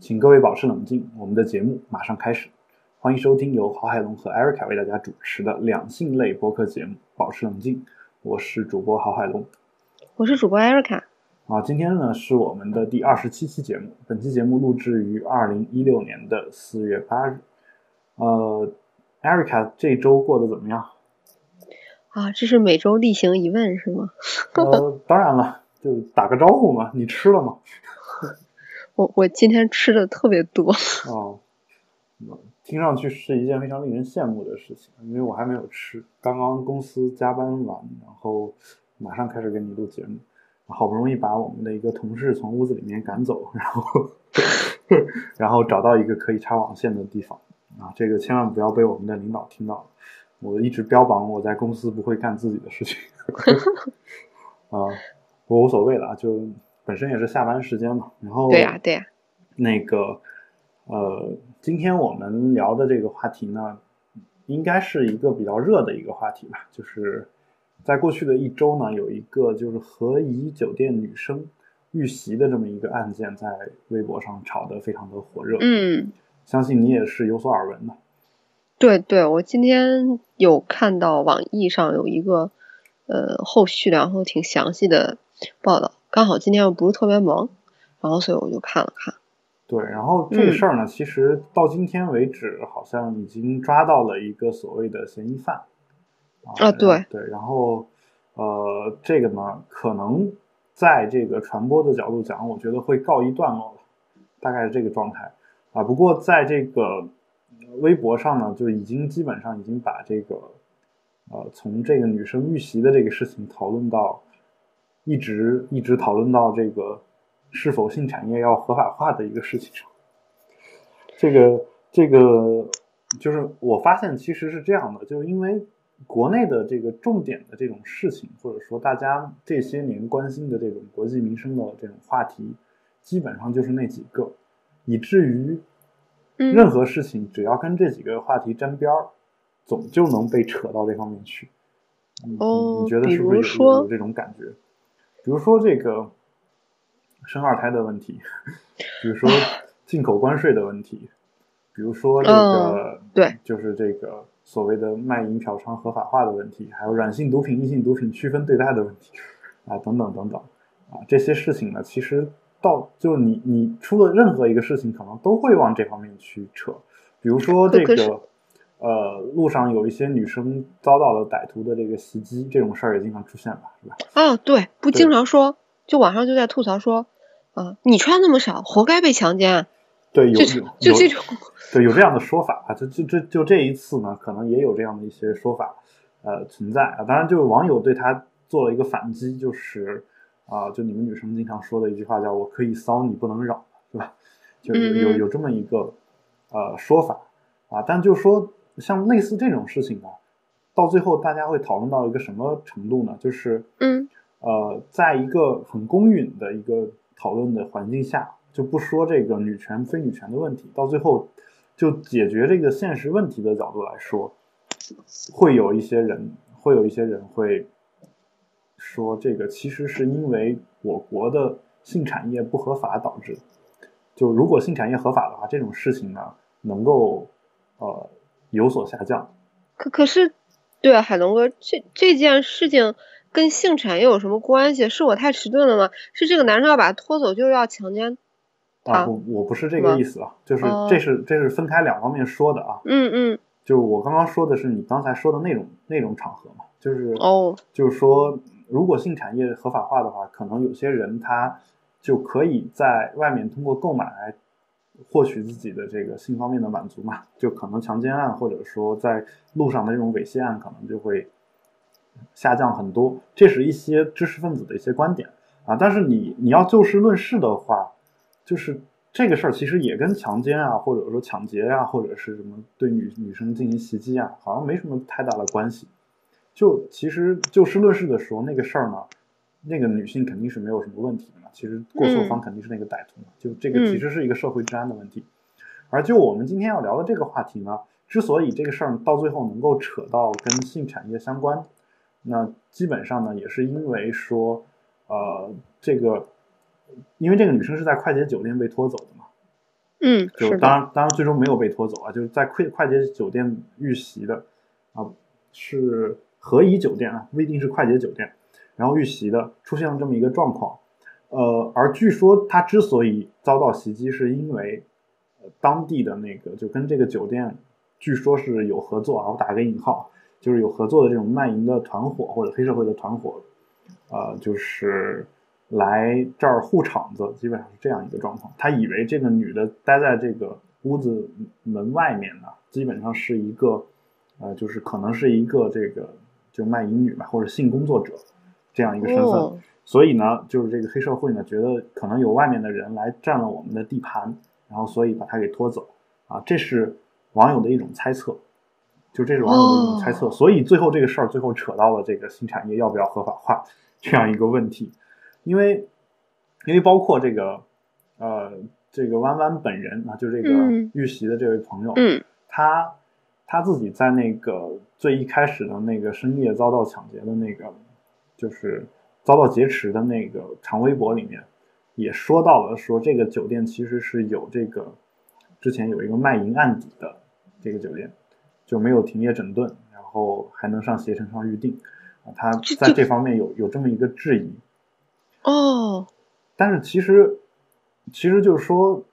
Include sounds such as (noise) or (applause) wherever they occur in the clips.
请各位保持冷静，我们的节目马上开始。欢迎收听由郝海龙和 Erica 为大家主持的两性类播客节目《保持冷静》，我是主播郝海龙，我是主播 Erica。啊，今天呢是我们的第二十七期节目，本期节目录制于二零一六年的四月八日。呃，Erica 这周过得怎么样？啊，这是每周例行一问是吗？呃，当然了，就打个招呼嘛。你吃了吗？我我今天吃的特别多。哦，(laughs) 听上去是一件非常令人羡慕的事情，因为我还没有吃，刚刚公司加班完，然后马上开始给你录节目，好不容易把我们的一个同事从屋子里面赶走，然后然后找到一个可以插网线的地方啊，这个千万不要被我们的领导听到。我一直标榜我在公司不会干自己的事情，(laughs) 啊，我无所谓了，就本身也是下班时间嘛。然后对呀对呀，那个呃，今天我们聊的这个话题呢，应该是一个比较热的一个话题吧。就是在过去的一周呢，有一个就是和颐酒店女生遇袭的这么一个案件，在微博上炒得非常的火热。嗯，相信你也是有所耳闻的。对对，我今天有看到网易上有一个呃后续，然后挺详细的报道。刚好今天又不是特别忙，然后所以我就看了看。对，然后这个事儿呢，其实到今天为止，好像已经抓到了一个所谓的嫌疑犯。啊，对对，然后呃，这个呢，可能在这个传播的角度讲，我觉得会告一段落了，大概是这个状态啊。不过在这个。微博上呢，就已经基本上已经把这个，呃，从这个女生遇袭的这个事情讨论到，一直一直讨论到这个是否性产业要合法化的一个事情上。这个这个就是我发现其实是这样的，就是因为国内的这个重点的这种事情，或者说大家这些年关心的这种国计民生的这种话题，基本上就是那几个，以至于。任何事情只要跟这几个话题沾边儿，总就能被扯到这方面去。哦，你觉得是不是有这种感觉？比如说这个生二胎的问题，比如说进口关税的问题，比如说这个对，就是这个所谓的卖淫嫖娼合法化的问题，还有软性毒品、硬性毒品区分对待的问题啊，等等等等啊，这些事情呢，其实。到就是你你出了任何一个事情，可能都会往这方面去扯，比如说这个呃路上有一些女生遭到了歹徒的这个袭击，这种事儿也经常出现吧，是吧？啊，对，不经常说，就网上就在吐槽说，啊，你穿那么少，活该被强奸。对，有有就这种，(laughs) 对，有这样的说法啊，就就就就这一次呢，可能也有这样的一些说法呃存在啊，当然，就是网友对他做了一个反击，就是。啊，就你们女生经常说的一句话，叫“我可以骚你不能扰”，是吧？就有有这么一个呃说法啊。但就说像类似这种事情呢，到最后大家会讨论到一个什么程度呢？就是嗯呃，在一个很公允的一个讨论的环境下，就不说这个女权非女权的问题，到最后就解决这个现实问题的角度来说，会有一些人，会有一些人会。说这个其实是因为我国的性产业不合法导致的。就如果性产业合法的话，这种事情呢能够呃有所下降。可可是，对啊，海龙哥，这这件事情跟性产业有什么关系？是我太迟钝了吗？是这个男生要把他拖走，就是要强奸啊？我我不是这个意思啊，就是这是这是分开两方面说的啊。嗯嗯。就是我刚刚说的是你刚才说的那种那种场合嘛，就是哦，就是说。如果性产业合法化的话，可能有些人他就可以在外面通过购买来获取自己的这个性方面的满足嘛，就可能强奸案或者说在路上的这种猥亵案可能就会下降很多。这是一些知识分子的一些观点啊，但是你你要就事论事的话，就是这个事儿其实也跟强奸啊，或者说抢劫啊，或者是什么对女女生进行袭击啊，好像没什么太大的关系。就其实就事论事的时候，那个事儿呢，那个女性肯定是没有什么问题的嘛。其实过错方肯定是那个歹徒嘛。就这个其实是一个社会治安的问题。而就我们今天要聊的这个话题呢，之所以这个事儿到最后能够扯到跟性产业相关，那基本上呢也是因为说，呃，这个因为这个女生是在快捷酒店被拖走的嘛。嗯，就是当然当然最终没有被拖走啊，就是在快快捷酒店遇袭的啊，是和颐酒店啊，不一定是快捷酒店，然后遇袭的出现了这么一个状况，呃，而据说他之所以遭到袭击，是因为呃当地的那个就跟这个酒店据说是有合作啊，我打个引号，就是有合作的这种卖淫的团伙或者黑社会的团伙，呃，就是来这儿护场子，基本上是这样一个状况。他以为这个女的待在这个屋子门外面呢，基本上是一个，呃，就是可能是一个这个就卖淫女吧，或者性工作者这样一个身份。所以呢，就是这个黑社会呢，觉得可能有外面的人来占了我们的地盘。然后，所以把他给拖走，啊，这是网友的一种猜测，就这是网友的一种猜测。所以最后这个事儿最后扯到了这个新产业要不要合法化这样一个问题，因为因为包括这个呃这个弯弯本人啊，就这个遇袭的这位朋友，嗯，他他自己在那个最一开始的那个深夜遭到抢劫的那个，就是遭到劫持的那个长微博里面。也说到了，说这个酒店其实是有这个之前有一个卖淫案底的这个酒店，就没有停业整顿，然后还能上携程上预定啊，他在这方面有有这么一个质疑。哦，但是其实其实就是说，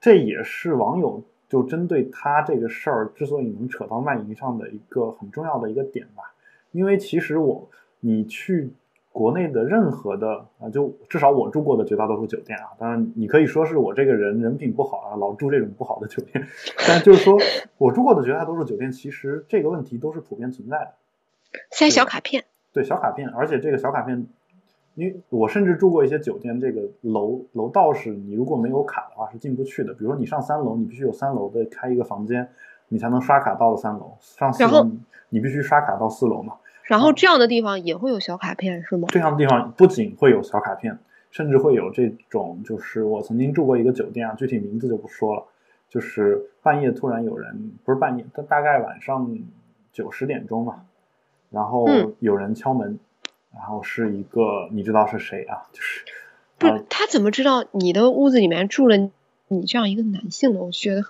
这也是网友就针对他这个事儿之所以能扯到卖淫上的一个很重要的一个点吧，因为其实我你去。国内的任何的啊，就至少我住过的绝大多数酒店啊，当然你可以说是我这个人人品不好啊，老住这种不好的酒店，(laughs) 但就是说我住过的绝大多数酒店，其实这个问题都是普遍存在的。塞小卡片，对小卡片，而且这个小卡片，因为我甚至住过一些酒店，这个楼楼道是你如果没有卡的话是进不去的。比如说你上三楼，你必须有三楼的开一个房间，你才能刷卡到了三楼。上四楼你必须刷卡到四楼嘛。然后这样的地方也会有小卡片是吗？这样的地方不仅会有小卡片，甚至会有这种，就是我曾经住过一个酒店啊，具体名字就不说了。就是半夜突然有人，不是半夜，他大概晚上九十点钟嘛，然后有人敲门，然后是一个你知道是谁啊？(laughs) 就是不是他怎么知道你的屋子里面住了你这样一个男性呢？我觉得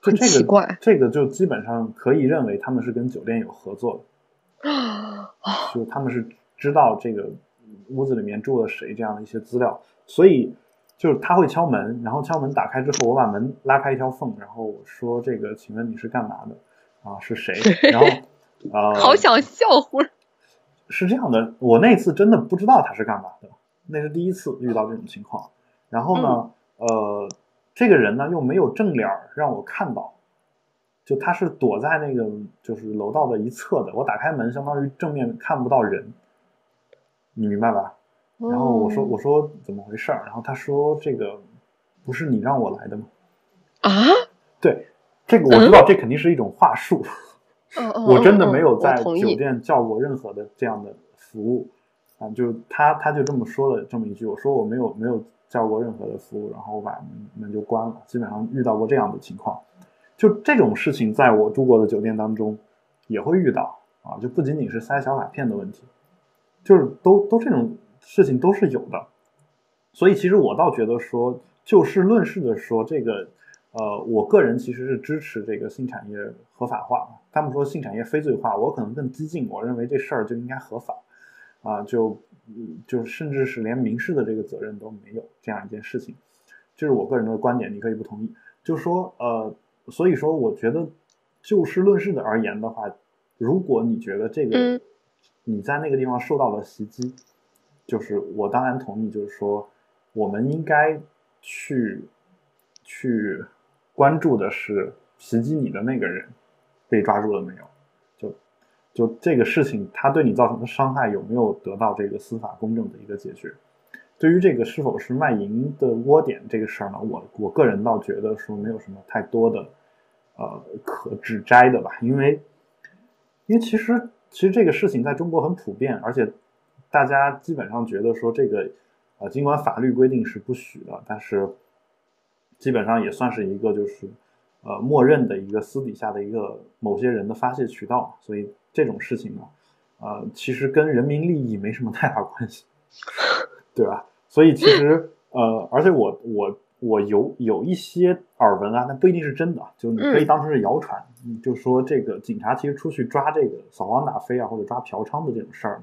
很奇怪。这个就基本上可以认为他们是跟酒店有合作的。啊就他们是知道这个屋子里面住了谁这样的一些资料，所以就是他会敲门，然后敲门打开之后，我把门拉开一条缝，然后我说：“这个，请问你是干嘛的？啊，是谁？”然后啊，(laughs) 好想笑乎。是这样的，我那次真的不知道他是干嘛的，那是第一次遇到这种情况。然后呢，呃，这个人呢又没有正脸让我看到。就他是躲在那个就是楼道的一侧的，我打开门，相当于正面看不到人，你明白吧？然后我说我说怎么回事儿？然后他说这个不是你让我来的吗？啊？对，这个我知道，这肯定是一种话术。(laughs) 我真的没有在酒店叫过任何的这样的服务啊，就他他就这么说了这么一句，我说我没有没有叫过任何的服务，然后我把门门就关了。基本上遇到过这样的情况。就这种事情，在我住过的酒店当中也会遇到啊，就不仅仅是塞小卡片的问题，就是都都这种事情都是有的。所以其实我倒觉得说，就事论事的说，这个呃，我个人其实是支持这个性产业合法化。他们说性产业非罪化，我可能更激进，我认为这事儿就应该合法啊，就就甚至是连民事的这个责任都没有这样一件事情，这是我个人的观点，你可以不同意。就是说呃。所以说，我觉得就事论事的而言的话，如果你觉得这个你在那个地方受到了袭击，就是我当然同意，就是说我们应该去去关注的是袭击你的那个人被抓住了没有？就就这个事情，他对你造成的伤害有没有得到这个司法公正的一个解决？对于这个是否是卖淫的窝点这个事儿呢，我我个人倒觉得说没有什么太多的，呃，可指摘的吧，因为，因为其实其实这个事情在中国很普遍，而且大家基本上觉得说这个，呃，尽管法律规定是不许的，但是基本上也算是一个就是呃默认的一个私底下的一个某些人的发泄渠道，所以这种事情呢，呃，其实跟人民利益没什么太大关系。对吧？所以其实，呃，而且我我我有有一些耳闻啊，那不一定是真的，就你可以当成是谣传。嗯，就说这个警察其实出去抓这个扫黄打非啊，或者抓嫖娼的这种事儿，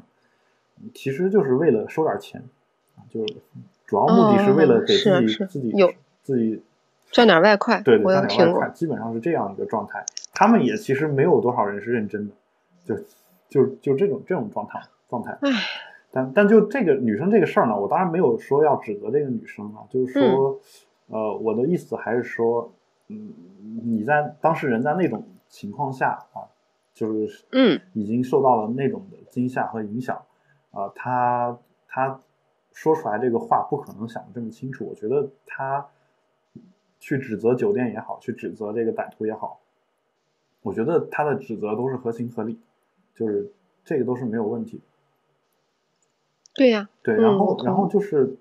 其实就是为了收点钱，就是主要目的是为了给自己自己有自己赚点外快。对对，赚点外快，基本上是这样一个状态。他们也其实没有多少人是认真的，就就就这种这种状态状态。唉。但但就这个女生这个事儿呢，我当然没有说要指责这个女生啊，就是说，呃，我的意思还是说，嗯，你在当事人在那种情况下啊，就是嗯，已经受到了那种的惊吓和影响，啊，他他说出来这个话不可能想的这么清楚，我觉得他去指责酒店也好，去指责这个歹徒也好，我觉得他的指责都是合情合理，就是这个都是没有问题。对呀，对，然后然后就是，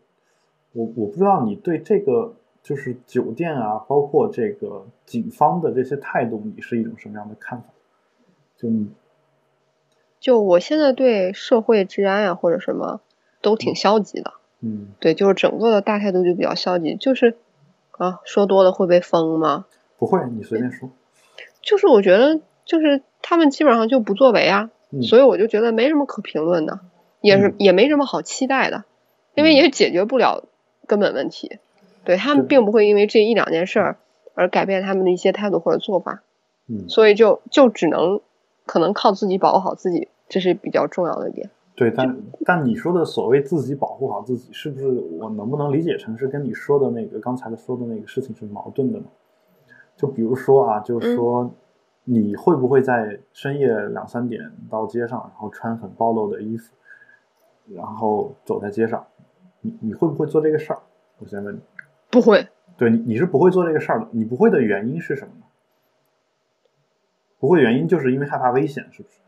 我我不知道你对这个就是酒店啊，包括这个警方的这些态度，你是一种什么样的看法？就就我现在对社会治安啊或者什么都挺消极的，嗯，对，就是整个的大态度就比较消极，就是啊，说多了会被封吗？不会，你随便说。就是我觉得，就是他们基本上就不作为啊，所以我就觉得没什么可评论的。也是也没什么好期待的，因为也解决不了根本问题。对他们并不会因为这一两件事儿而改变他们的一些态度或者做法。嗯，所以就就只能可能靠自己保护好自己，这是比较重要的一点。对，但但你说的所谓自己保护好自己，是不是我能不能理解成是跟你说的那个刚才的说的那个事情是矛盾的呢？就比如说啊，就是说你会不会在深夜两三点到街上，然后穿很暴露的衣服？然后走在街上，你你会不会做这个事儿？我先问你，不会。对你你是不会做这个事儿的。你不会的原因是什么呢？不会原因就是因为害怕危险，是不是？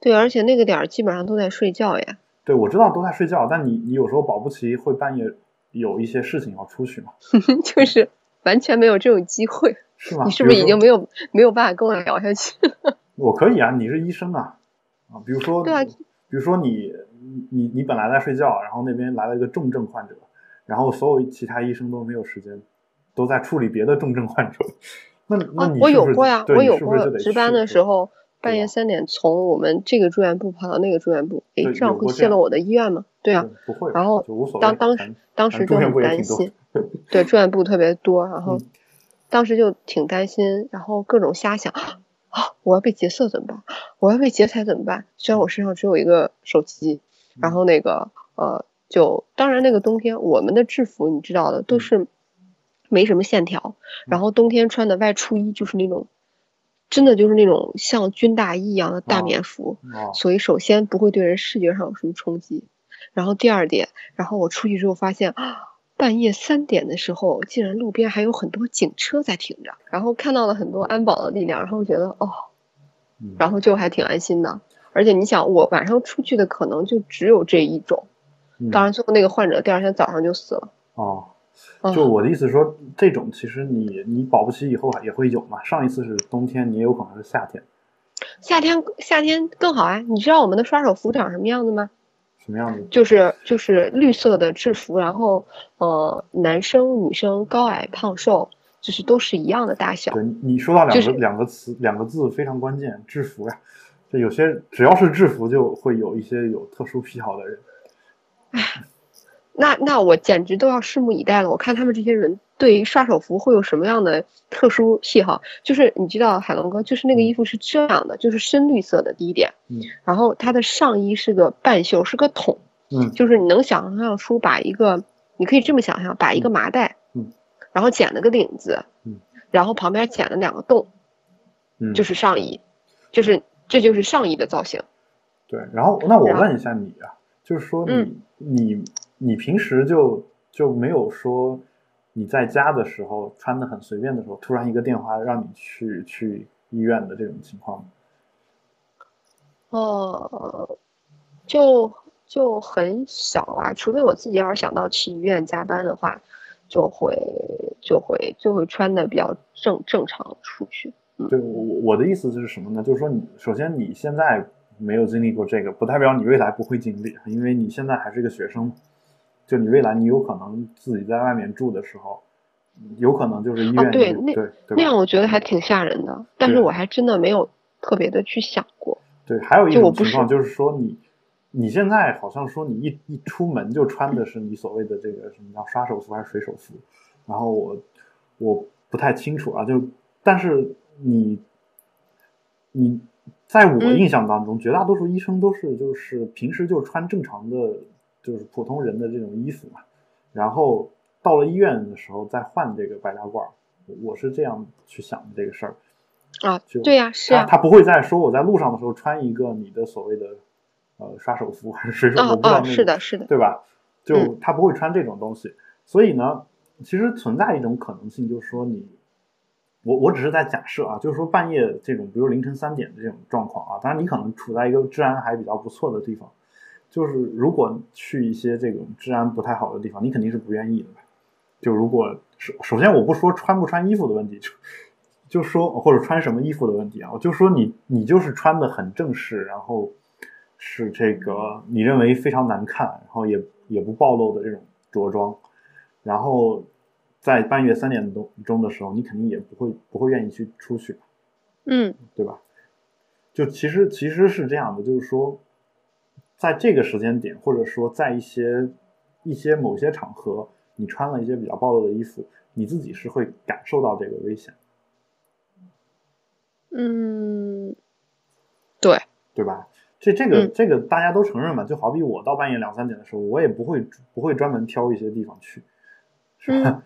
对，而且那个点儿基本上都在睡觉呀。对，我知道都在睡觉，但你你有时候保不齐会半夜有一些事情要出去嘛。(laughs) 就是完全没有这种机会，(laughs) 是吗？你是不是已经没有没有办法跟我聊下去了？(laughs) 我可以啊，你是医生啊啊，比如说对啊，比如说你。你你本来在睡觉，然后那边来了一个重症患者，然后所有其他医生都没有时间，都在处理别的重症患者。那那你我有过呀，我有过值班的时候，半夜三点从我们这个住院部跑到那个住院部，哎，这样会泄露我的医院吗？对啊，不会。然后当当时当时就很担心，(laughs) 对住院部特别多，然后当时就挺担心，然后各种瞎想啊，我要被劫色怎么办？我要被劫财怎么办？虽然我身上只有一个手机。然后那个呃，就当然那个冬天我们的制服你知道的都是没什么线条，然后冬天穿的外出衣就是那种真的就是那种像军大衣一样的大棉服，所以首先不会对人视觉上有什么冲击。然后第二点，然后我出去之后发现啊，半夜三点的时候竟然路边还有很多警车在停着，然后看到了很多安保的力量，然后觉得哦，然后就还挺安心的。而且你想，我晚上出去的可能就只有这一种，当然最后那个患者第二天早上就死了。哦，就我的意思说，这种其实你你保不齐以后也会有嘛。上一次是冬天，你也有可能是夏天。夏天夏天更好啊！你知道我们的刷手服长什么样子吗？什么样子？就是就是绿色的制服，然后呃，男生女生高矮胖瘦，就是都是一样的大小。对，你说到两个两个词两个字非常关键，制服呀。就有些只要是制服，就会有一些有特殊癖好的人。唉，那那我简直都要拭目以待了。我看他们这些人对于刷手服会有什么样的特殊癖好？就是你知道，海龙哥，就是那个衣服是这样的，就是深绿色的第一点。嗯。然后它的上衣是个半袖，是个筒。嗯。就是你能想象出把一个，你可以这么想象，把一个麻袋，嗯，然后剪了个领子，嗯，然后旁边剪了两个洞，嗯，就是上衣，就是。这就是上衣的造型，对。然后，那我问一下你啊，就是说你你你平时就就没有说你在家的时候穿的很随便的时候，突然一个电话让你去去医院的这种情况吗？哦，就就很少啊，除非我自己要是想到去医院加班的话，就会就会就会穿的比较正正常出去。对我我的意思就是什么呢？就是说，你首先你现在没有经历过这个，不代表你未来不会经历，因为你现在还是一个学生，就你未来你有可能自己在外面住的时候，有可能就是医院、哦对那对对那样我觉得还挺吓人的，但是我还真的没有特别的去想过。对，还有一种情况就是说你，你现在好像说你一一出门就穿的是你所谓的这个什么叫刷手服还是水手服，然后我我不太清楚啊，就但是你你在我嗯印象当中，绝大多数医生都是就是平时就穿正常的，就是普通人的这种衣服嘛，然后到了医院的时候再换这个白大褂儿，我我是这样去想的这个事儿。啊就，对呀、是啊、他他不会再说我在路上的时候穿一个你的所谓的呃刷手服还是水手，啊啊，我不知道那个是的，是的，对吧？就嗯他不会穿这种东西，所以呢，其实存在一种可能性，就是说你，我我只是在假设啊，就是说半夜这种，比如凌晨三点的这种状况啊，当然你可能处在一个治安还比较不错的地方，就是如果去一些这种治安不太好的地方，你肯定是不愿意的？就如果首首先我不说穿不穿衣服的问题，就就说或者穿什么衣服的问题啊，我就说你你就是穿的很正式，然后是这个你认为非常难看，然后也也不暴露的这种着装，然后在半夜三点钟钟的时候，你肯定也不会不会愿意去出去，嗯对吧？就其实其实是这样的，就是说，在这个时间点，或者说在一些一些某些场合，你穿了一些比较暴露的衣服，你自己是会感受到这个危险，嗯，对，对吧？这这个、嗯这个大家都承认嘛，就好比我到半夜两三点的时候，我也不会不会专门挑一些地方去，是吧？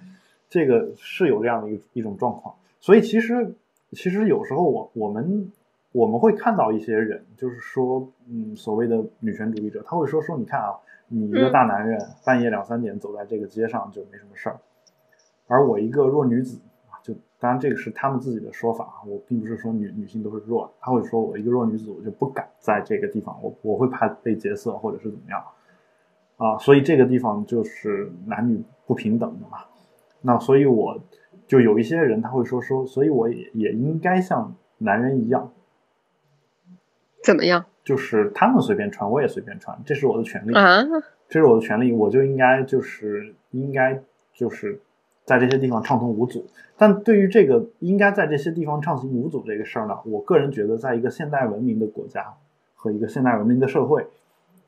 这个是有这样的一一种状况，所以其实其实有时候我我们我们会看到一些人，就是说，嗯，所谓的女权主义者，他会说说，你看啊，你一个大男人、半夜两三点走在这个街上就没什么事儿，而我一个弱女子啊，就当然这个是他们自己的说法啊，我并不是说女女性都是弱的，他会说我一个弱女子，我就不敢在这个地方，我我会怕被劫色或者是怎么样。啊，所以这个地方就是男女不平等的嘛。那所以我就有一些人他会说说，所以我也也应该像男人一样，怎么样就是他们随便穿，我也随便穿，这是我的权利，啊？这是我的权利，我就应该就是应该就是在这些地方畅通无阻。但对于这个应该在这些地方畅行无阻这个事儿呢，我个人觉得，在一个现代文明的国家和一个现代文明的社会，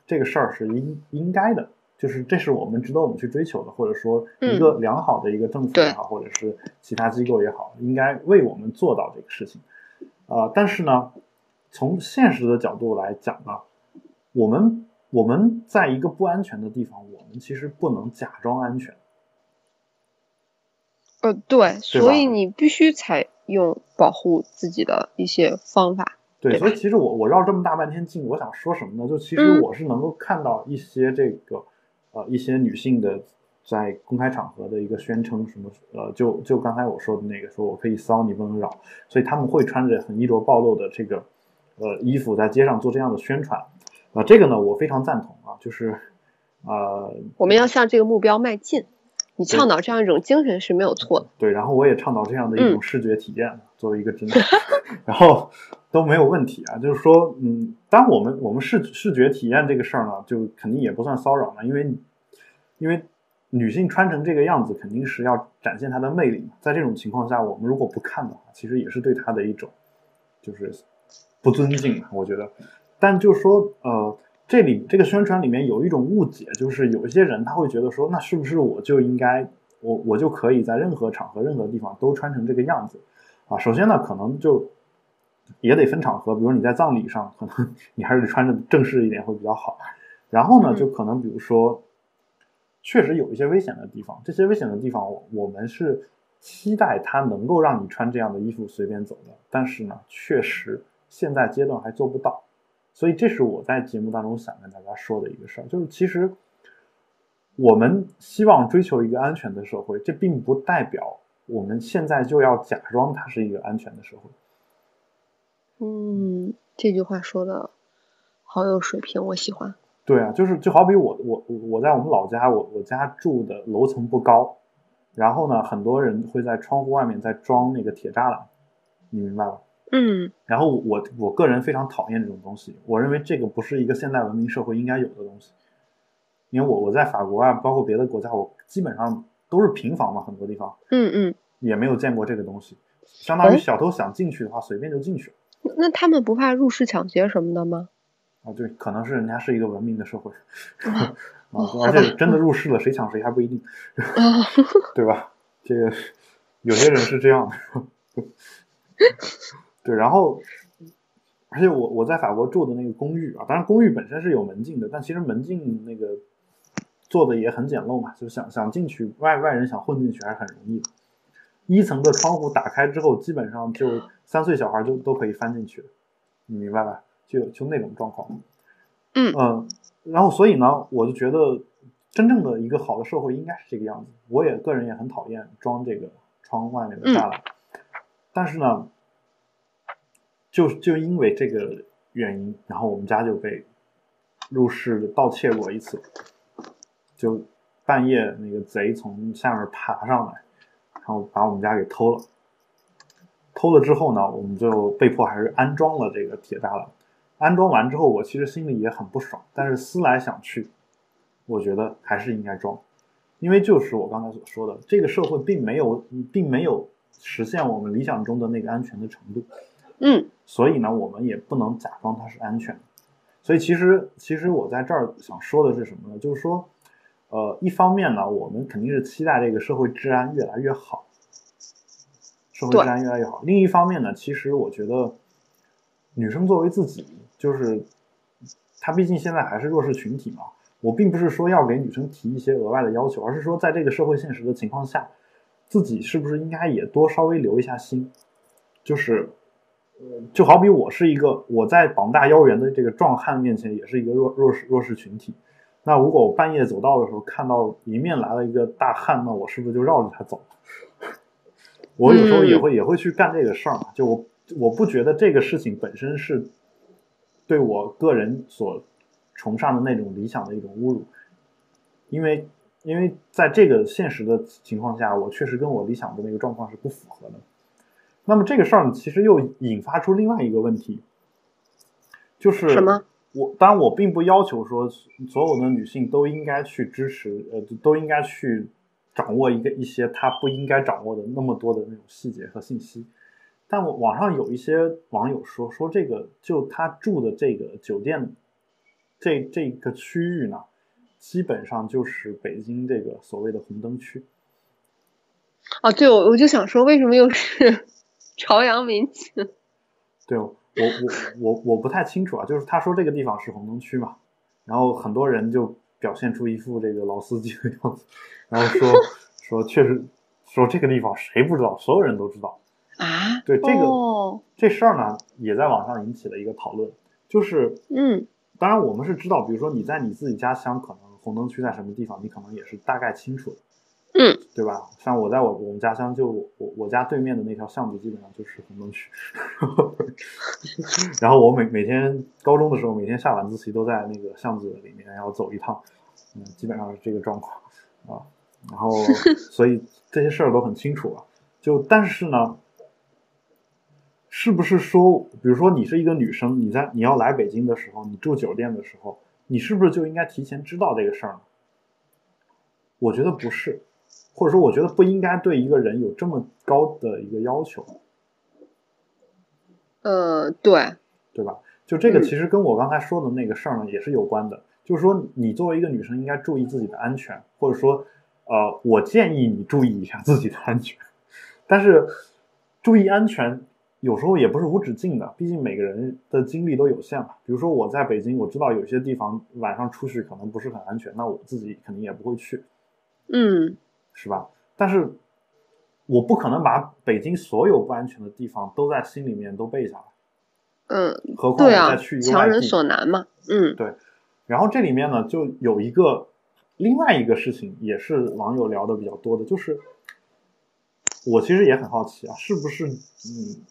这个事儿是应应该的，就是这是我们值得我们去追求的，或者说一个良好的一个政府也好，或者是其他机构也好，应该为我们做到这个事情。呃，但是呢，从现实的角度来讲呢，我们我们在一个不安全的地方，我们其实不能假装安全。呃，对，所以你必须采用保护自己的一些方法。对，对所以其实我我绕这么大半天劲，我想说什么呢？就其实嗯我是能够看到一些这个、呃一些女性的在公开场合的一个宣称，什么呃就就刚才我说的那个，说我可以骚你不能扰，所以他们会穿着很衣着暴露的这个呃衣服在街上做这样的宣传，啊、这个呢我非常赞同啊，就是呃我们要向这个目标迈进。你倡导这样一种精神是没有错的。对，然后我也倡导这样的一种嗯视觉体验，作为一个直男，(laughs) 然后都没有问题啊。就是说，嗯，当我们我们视视觉体验这个事儿呢，就肯定也不算骚扰嘛，因为因为女性穿成这个样子，肯定是要展现她的魅力嘛。在这种情况下，我们如果不看的话，其实也是对她的一种就是不尊敬嘛，我觉得。但就是说，呃，这里这个宣传里面有一种误解，就是有一些人他会觉得说，那是不是我就应该，我我就可以在任何场合、任何地方都穿成这个样子啊？首先呢，可能就也得分场合，比如你在葬礼上，可能你还是穿着正式一点会比较好。然后呢，嗯就可能比如说，确实有一些危险的地方，这些危险的地方，我我们是期待它能够让你穿这样的衣服随便走的，但是呢，确实现在阶段还做不到。所以这是我在节目当中想跟大家说的一个事儿，就是其实我们希望追求一个安全的社会，这并不代表我们现在就要假装它是一个安全的社会。嗯，这句话说的好有水平，我喜欢。对啊，就是就好比我我我在我们老家，我我家住的楼层不高，然后呢，很多人会在窗户外面再装那个铁栅栏，你明白吧？嗯然后我我个人非常讨厌这种东西，我认为这个不是一个现代文明社会应该有的东西。因为我我在法国啊，包括别的国家，我基本上都是平房嘛，很多地方嗯嗯，也没有见过这个东西，相当于哦小偷想进去的话，随便就进去了。那那他们不怕入室抢劫什么的吗？啊，对，可能是人家是一个文明的社会，(laughs) 啊哦，而且真的入室了，谁抢谁还不一定，啊，(laughs) 对吧？这个有些人是这样的，(laughs) 对，然后，而且我我在法国住的那个公寓啊，当然公寓本身是有门禁的，但其实门禁那个做的也很简陋嘛，就想想进去，外外人想混进去还是很容易的。一层的窗户打开之后，基本上就三岁小孩就都可以翻进去，你明白吧？就就那种状况。嗯嗯，然后所以呢，我就觉得真正的一个好的社会应该是这个样子。我也个人也很讨厌装这个窗外面的栅栏，但是呢，就就因为这个原因，然后我们家就被入室盗窃过一次，就半夜那个贼从下面爬上来，然后把我们家给偷了。偷了之后呢，我们就被迫还是安装了这个铁栅栏。安装完之后，我其实心里也很不爽，但是思来想去，我觉得还是应该装，因为就是我刚才所说的，这个社会并没有并没有实现我们理想中的那个安全的程度，嗯所以呢，我们也不能假装它是安全的。所以其实其实我在这儿想说的是什么呢？就是说，呃，一方面呢，我们肯定是期待这个社会治安越来越好，社会治安越来越好。另一方面呢，其实我觉得，女生作为自己，就是她毕竟现在还是弱势群体嘛。我并不是说要给女生提一些额外的要求，而是说在这个社会现实的情况下，自己是不是应该也多稍微留一下心，就是。呃，就好比我是一个我在膀大腰圆的这个壮汉面前，也是一个弱弱势弱势群体。那如果我半夜走道的时候看到迎面来了一个大汉，那我是不是就绕着他走？我有时候也会、也会去干这个事儿嘛。就我我不觉得这个事情本身是对我个人所崇尚的那种理想的一种侮辱，因为因为在这个现实的情况下，我确实跟我理想的那个状况是不符合的。那么这个事儿呢，其实又引发出另外一个问题，就是什么？我当然我并不要求说所有的女性都应该去支持，呃，都应该去掌握一个一些他不应该掌握的那么多的那种细节和信息。但我网上有一些网友说，说这个就他住的这个酒店，这这个区域呢，基本上就是北京这个所谓的红灯区。啊，对，我我就想说，为什么又是 (laughs) 朝阳民警？(laughs) 对我我我我不太清楚啊，就是他说这个地方是红灯区嘛，然后很多人就表现出一副这个老司机的样子，然后说 (laughs) 说确实说这个地方谁不知道，所有人都知道。啊？对这个、哦，这事儿呢，也在网上引起了一个讨论，就是嗯当然我们是知道，比如说你在你自己家乡，可能红灯区在什么地方，你可能也是大概清楚的。嗯，对吧？像我在我我们家乡就我我家对面的那条巷子，基本上就是红灯区。(laughs) 然后我每每天高中的时候，每天下晚自习都在那个巷子里面要走一趟，嗯，基本上是这个状况啊。然后 (laughs) 所以这些事儿都很清楚啊。就但是呢，是不是说，比如说你是一个女生，你在你要来北京的时候，你住酒店的时候，你是不是就应该提前知道这个事儿呢？我觉得不是。或者说，我觉得不应该对一个人有这么高的一个要求，呃，对，对吧？就这个嗯其实跟我刚才说的那个事儿呢也是有关的，就是说你作为一个女生应该注意自己的安全，或者说，呃，我建议你注意一下自己的安全。但是，注意安全有时候也不是无止境的，毕竟每个人的精力都有限嘛。比如说我在北京，我知道有些地方晚上出去可能不是很安全，那我自己肯定也不会去。嗯是吧？但是我不可能把北京所有不安全的地方都在心里面都背下来，嗯，何况对啊我再去，一个外强人。所难嘛。嗯对然后这里面呢，就有一个另外一个事情，也是网友聊的比较多的，就是我其实也很好奇啊，是不是嗯，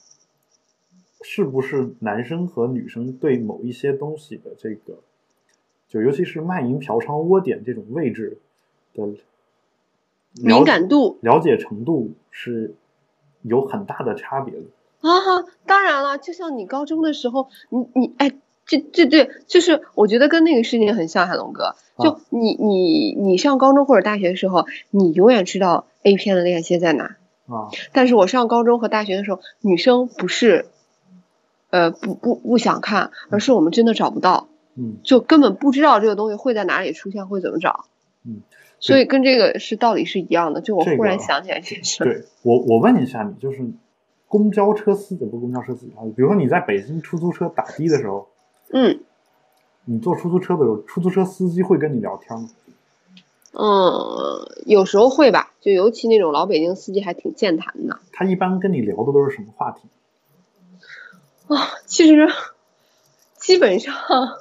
是不是男生和女生对某一些东西的这个，就尤其是卖淫、嫖娼、窝点这种位置的了敏感度了解程度是有很大的差别的。啊，当然了，就像你高中的时候，你你哎，这这对，就是我觉得跟那个事情很像，海龙哥。就你你你上高中或者大学的时候，你永远知道 A 片的链接在哪。啊。但是我上高中和大学的时候，女生不是，呃，不不不想看，而是我们真的找不到。嗯。就根本不知道这个东西会在哪里出现，会怎么找。嗯。所以跟这个是道理是一样的。就我忽然想起来这事。对我我问一下你，就是公交车司机不公交车司机啊？比如说你在北京出租车打的的时候。嗯，你坐出租车的时候，出租车司机会跟你聊天吗？嗯，有时候会吧，就尤其那种老北京司机还挺健谈的。他一般跟你聊的都是什么话题？啊，其实基本上，(laughs)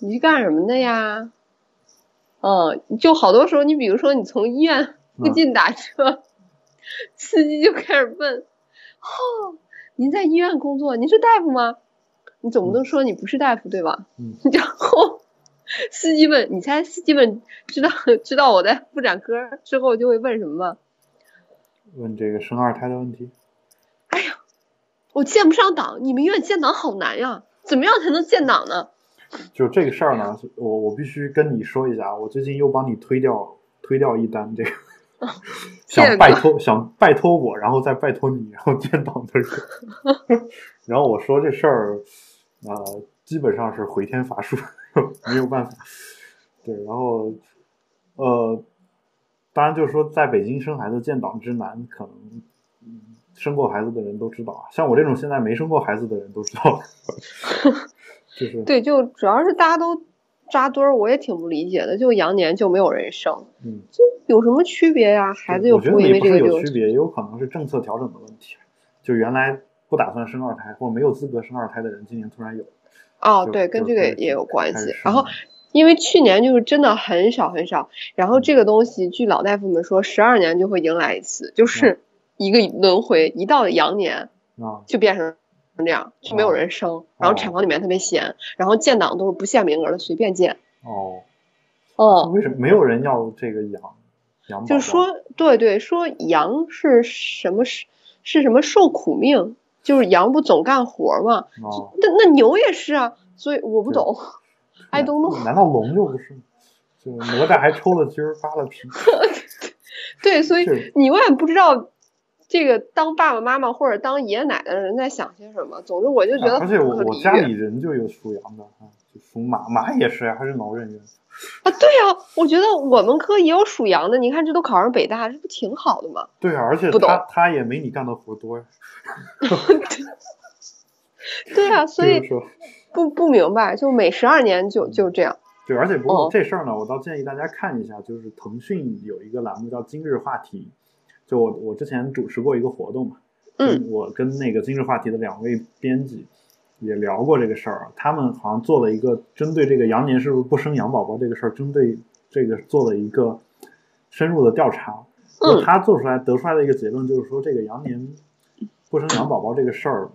你是干什么的呀？嗯，就好多时候，你比如说你从医院附近打车，(laughs) 司机就开始问：“哦，您在医院工作？您是大夫吗？”你总不能说你不是大夫对吧？(laughs) 嗯。然后司机问，你猜司机问知道知道我在妇产科之后就会问什么吗？问这个生二胎的问题。哎呀，我建不上档，你们医院建档好难呀，怎么样才能建档呢？就这个事儿呢，我我必须跟你说一下，我最近又帮你推掉推掉一单这个，想拜托想拜托我，然后再拜托你，然后建档的人，(laughs) 然后我说这事儿。呃，基本上是回天乏术，(laughs) 没有办法。对，然后，呃，当然就是说，在北京生孩子建档之难，可能生过孩子的人都知道啊。像我这种现在没生过孩子的人都知道，(laughs) 就是对，就主要是大家都扎堆儿，我也挺不理解的。就羊年就没有人生，嗯，就有什么区别呀？孩子又不会因为这个有区别，也有可能是政策调整的问题。就原来。不打算生二胎或者没有资格生二胎的人，今年突然有。哦，对，跟这个也有关系。然后，因为去年就是真的很少很少，然后这个东西，据老大夫们说，十二年就会迎来一次，就是一个轮回，一到羊年啊，就变成这样，就没有人生，然后产房里面特别闲，然后建档都是不限名额的，随便建。哦。哦。为什么没有人要这个羊？羊？就是说，对对，说羊是什么是是什么受苦命。就是羊不总干活吗？那那牛也是啊，所以我不懂。(laughs) I don't know。难道龙就不是？就哪吒还抽了筋儿扒了皮。(laughs) 对，所以你永远不知道这个当爸爸妈妈或者当爷爷奶奶的人在想些什么。总之，我就觉得。而且我我家里人就有属羊的啊，就属马，马也是呀，还是毛人缘。啊，对呀，我觉得我们科也有属羊的，你看这都考上北大，这不挺好的吗？对啊，而且他他也没你干的活多呀。(laughs) 对啊，(laughs) 所以不不明白，就每十二年就就这样。对，而且不过这事儿呢，我倒建议大家看一下，就是腾讯有一个栏目叫“今日话题”，就我我之前主持过一个活动嘛，嗯，我跟那个“今日话题”的两位编辑也聊过这个事儿，他们好像做了一个针对这个羊年是不是不生羊宝宝这个事儿，针对这个做了一个深入的调查，嗯，他做出来得出来的一个结论就是说，这个羊年。不生羊宝宝这个事儿，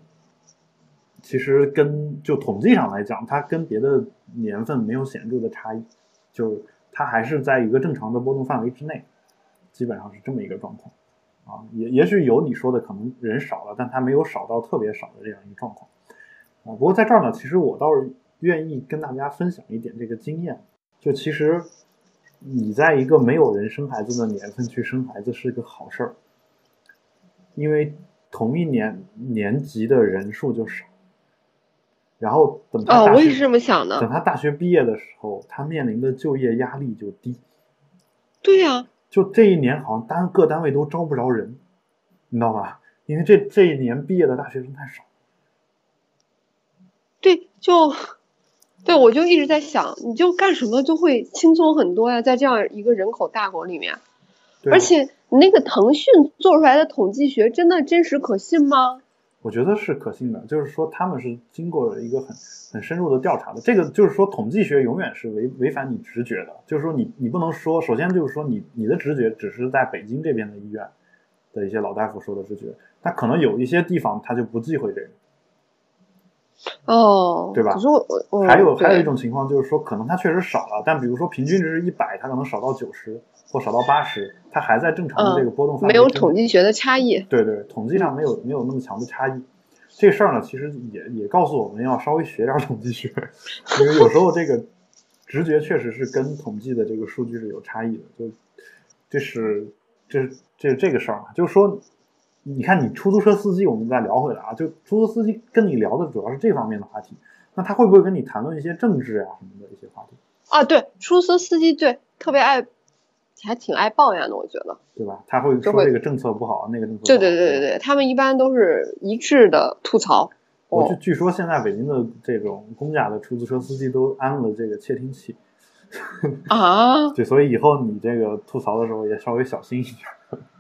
其实跟就统计上来讲，它跟别的年份没有显著的差异，就它还是在一个正常的波动范围之内，基本上是这么一个状况啊。也也许有你说的可能人少了，但他没有少到特别少的这样一个状况啊。不过在这儿呢，其实我倒是愿意跟大家分享一点这个经验，就其实你在一个没有人生孩子的年份去生孩子是个好事儿，因为。同一年年级的人数就少，然后等他哦，我也是这么想的。等他大学毕业的时候，他面临的就业压力就低。对呀，就这一年好像单各单位都招不着人，你知道吧？因为这这一年毕业的大学生太少。对，就对我就一直在想，你就干什么就会轻松很多呀，在这样一个人口大国里面，而且。那个腾讯做出来的统计学真的真实可信吗？我觉得是可信的，就是说他们是经过了一个很很深入的调查的。这个就是说统计学永远是违违反你直觉的，就是说你你不能说，首先就是说你你的直觉只是在北京这边的医院的一些老大夫说的直觉，他可能有一些地方他就不忌讳这个。哦，对吧？可是我我还有还有一种情况就是说，可能他确实少了，但比如说平均值是一百，他可能少到九十或少到八十，它还在正常的这个波动范围。没有统计学的差异。对对，统计上没有没有那么强的差异，这事儿呢，其实也也告诉我们要稍微学点统计学，因为有时候这个直觉确实是跟统计的这个数据是有差异的。就这是这这这个事儿嘛，就是说，你看你出租车司机，我们再聊回来啊，就出租司机跟你聊的主要是这方面的话题，那他会不会跟你谈论一些政治啊什么的一些话题？啊，对，出租车司机对特别爱，还挺爱抱怨的，我觉得。对吧？他会说这个政策不好，那个政策不好。对对对对对，他们一般都是一致的吐槽。我据哦，据说现在北京的这种公家的出租车司机都安了这个窃听器，啊，(laughs) 对，所以以后你这个吐槽的时候也稍微小心一点。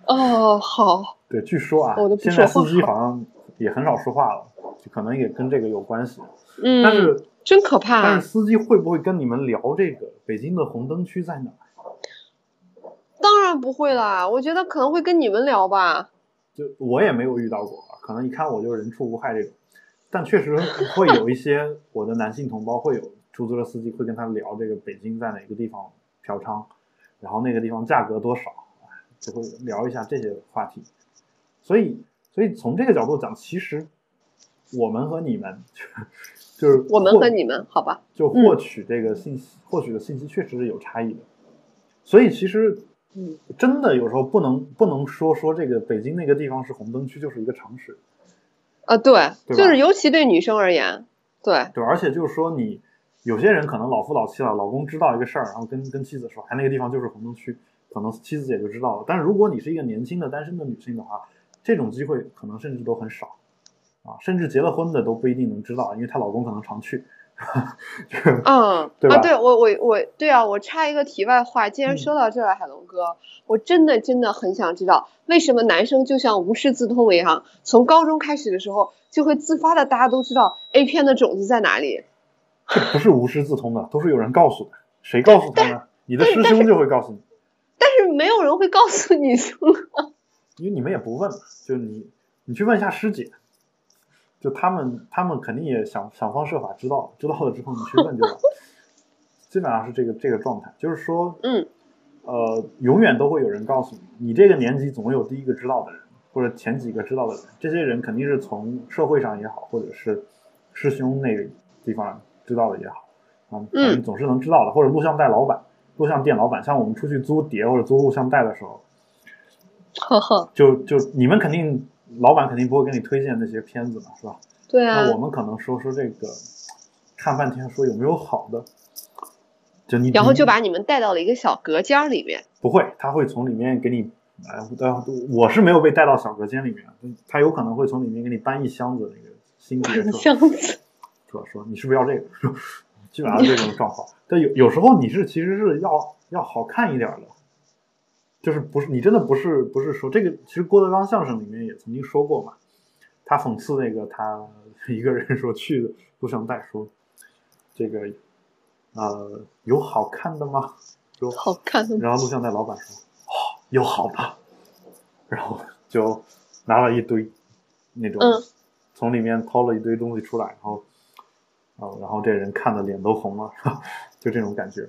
哦，好，对，据说啊我都，不现在司机好像也很少说话了，就可能也跟这个有关系。嗯，但是，真可怕但是司机会不会跟你们聊这个北京的红灯区在哪？当然不会啦，我觉得可能会跟你们聊吧。就我也没有遇到过，可能一看我就人畜无害这种，但确实 (laughs) 会有一些我的男性同胞会有出租车司机会跟他聊这个北京在哪个地方嫖娼，然后那个地方价格多少，哎就会聊一下这些话题。所以，所以从这个角度讲，其实我们和你们 (laughs) 就是我们和你们，好吧？就获取这个信息，获取的信息确实是有差异的。所以其实，嗯，真的有时候不能不能说说这个北京那个地方是红灯区就是一个常识，啊，对，对就是尤其对女生而言，对，对，而且就是说你有些人可能老夫老妻了，老公知道一个事儿，然后跟跟妻子说，哎，那个地方就是红灯区，可能妻子也就知道了。但是如果你是一个年轻的单身的女性的话，这种机会可能甚至都很少啊，甚至结了婚的都不一定能知道，因为她老公可能常去。这 (laughs) 个嗯，对吧啊，对我我我，对啊，我插一个题外话，既然嗯说到这儿，海龙哥，我真的真的很想知道，为什么男生就像无师自通一样，从高中开始的时候就会自发的，大家都知道 A 片的种子在哪里？(laughs) 这不是无师自通的，都是有人告诉的。谁告诉他呢？你的师兄就会告诉你，但是没有人会告诉女生啊。因为你们也不问嘛，就你你去问一下师姐，就他们他们肯定也想想方设法知道，知道了之后你去问就完。(laughs) 基本上是这个这个状态，就是说，嗯，呃，永远都会有人告诉你，你这个年级总有第一个知道的人，或者前几个知道的人，这些人肯定是从社会上也好，或者是师兄那个地方知道的也好，啊，反正总是能知道的，或者录像带老板、录像店老板，像我们出去租碟或者租录像带的时候，呵呵，就就你们肯定老板肯定不会给你推荐那些片子嘛，是吧？对啊那，我们可能说说这个，看半天说有没有好的，就你然后就把你们带到了一个小隔间儿里面。不会，他会从里面给你，哎，呃，我是没有被带到小隔间里面，他有可能会从里面给你搬一箱子那个新碟出来，箱子，说说你是不是要这个？基本上这种状况。但有有时候你是其实是要要好看一点的，就是不是你真的不是不是说这个，其实郭德纲相声里面也曾经说过嘛，他讽刺那个他 (laughs) 一个人说去录像带说这个呃有好看的吗？有好看的然后录像带老板说：“哦，有好的。”然后就拿了一堆那种，嗯从里面掏了一堆东西出来，然后，啊，然后这人看的脸都红了，(laughs) 就这种感觉，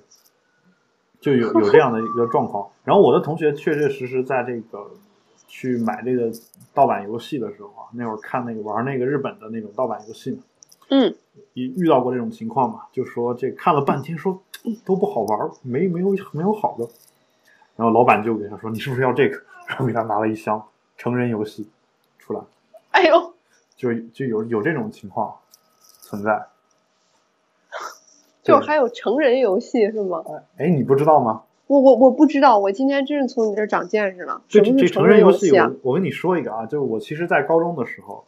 就有 (laughs) 有这样的一个状况。然后我的同学确确实实在这个去买这个盗版游戏的时候啊，那会儿看那个玩那个日本的那种盗版游戏嘛，嗯，也遇到过这种情况嘛，就说这看了半天说嗯都不好玩，没没有没有好的，然后老板就给他说你是不是要这个，然后给他拿了一箱成人游戏出来，哎呦，就就有有这种情况存在。对就还有成人游戏是吗？哎，你不知道吗？我我我不知道，我今天真是从你这儿长见识了。这这成成人游戏，啊？我我跟你说一个啊，就我其实，在高中的时候，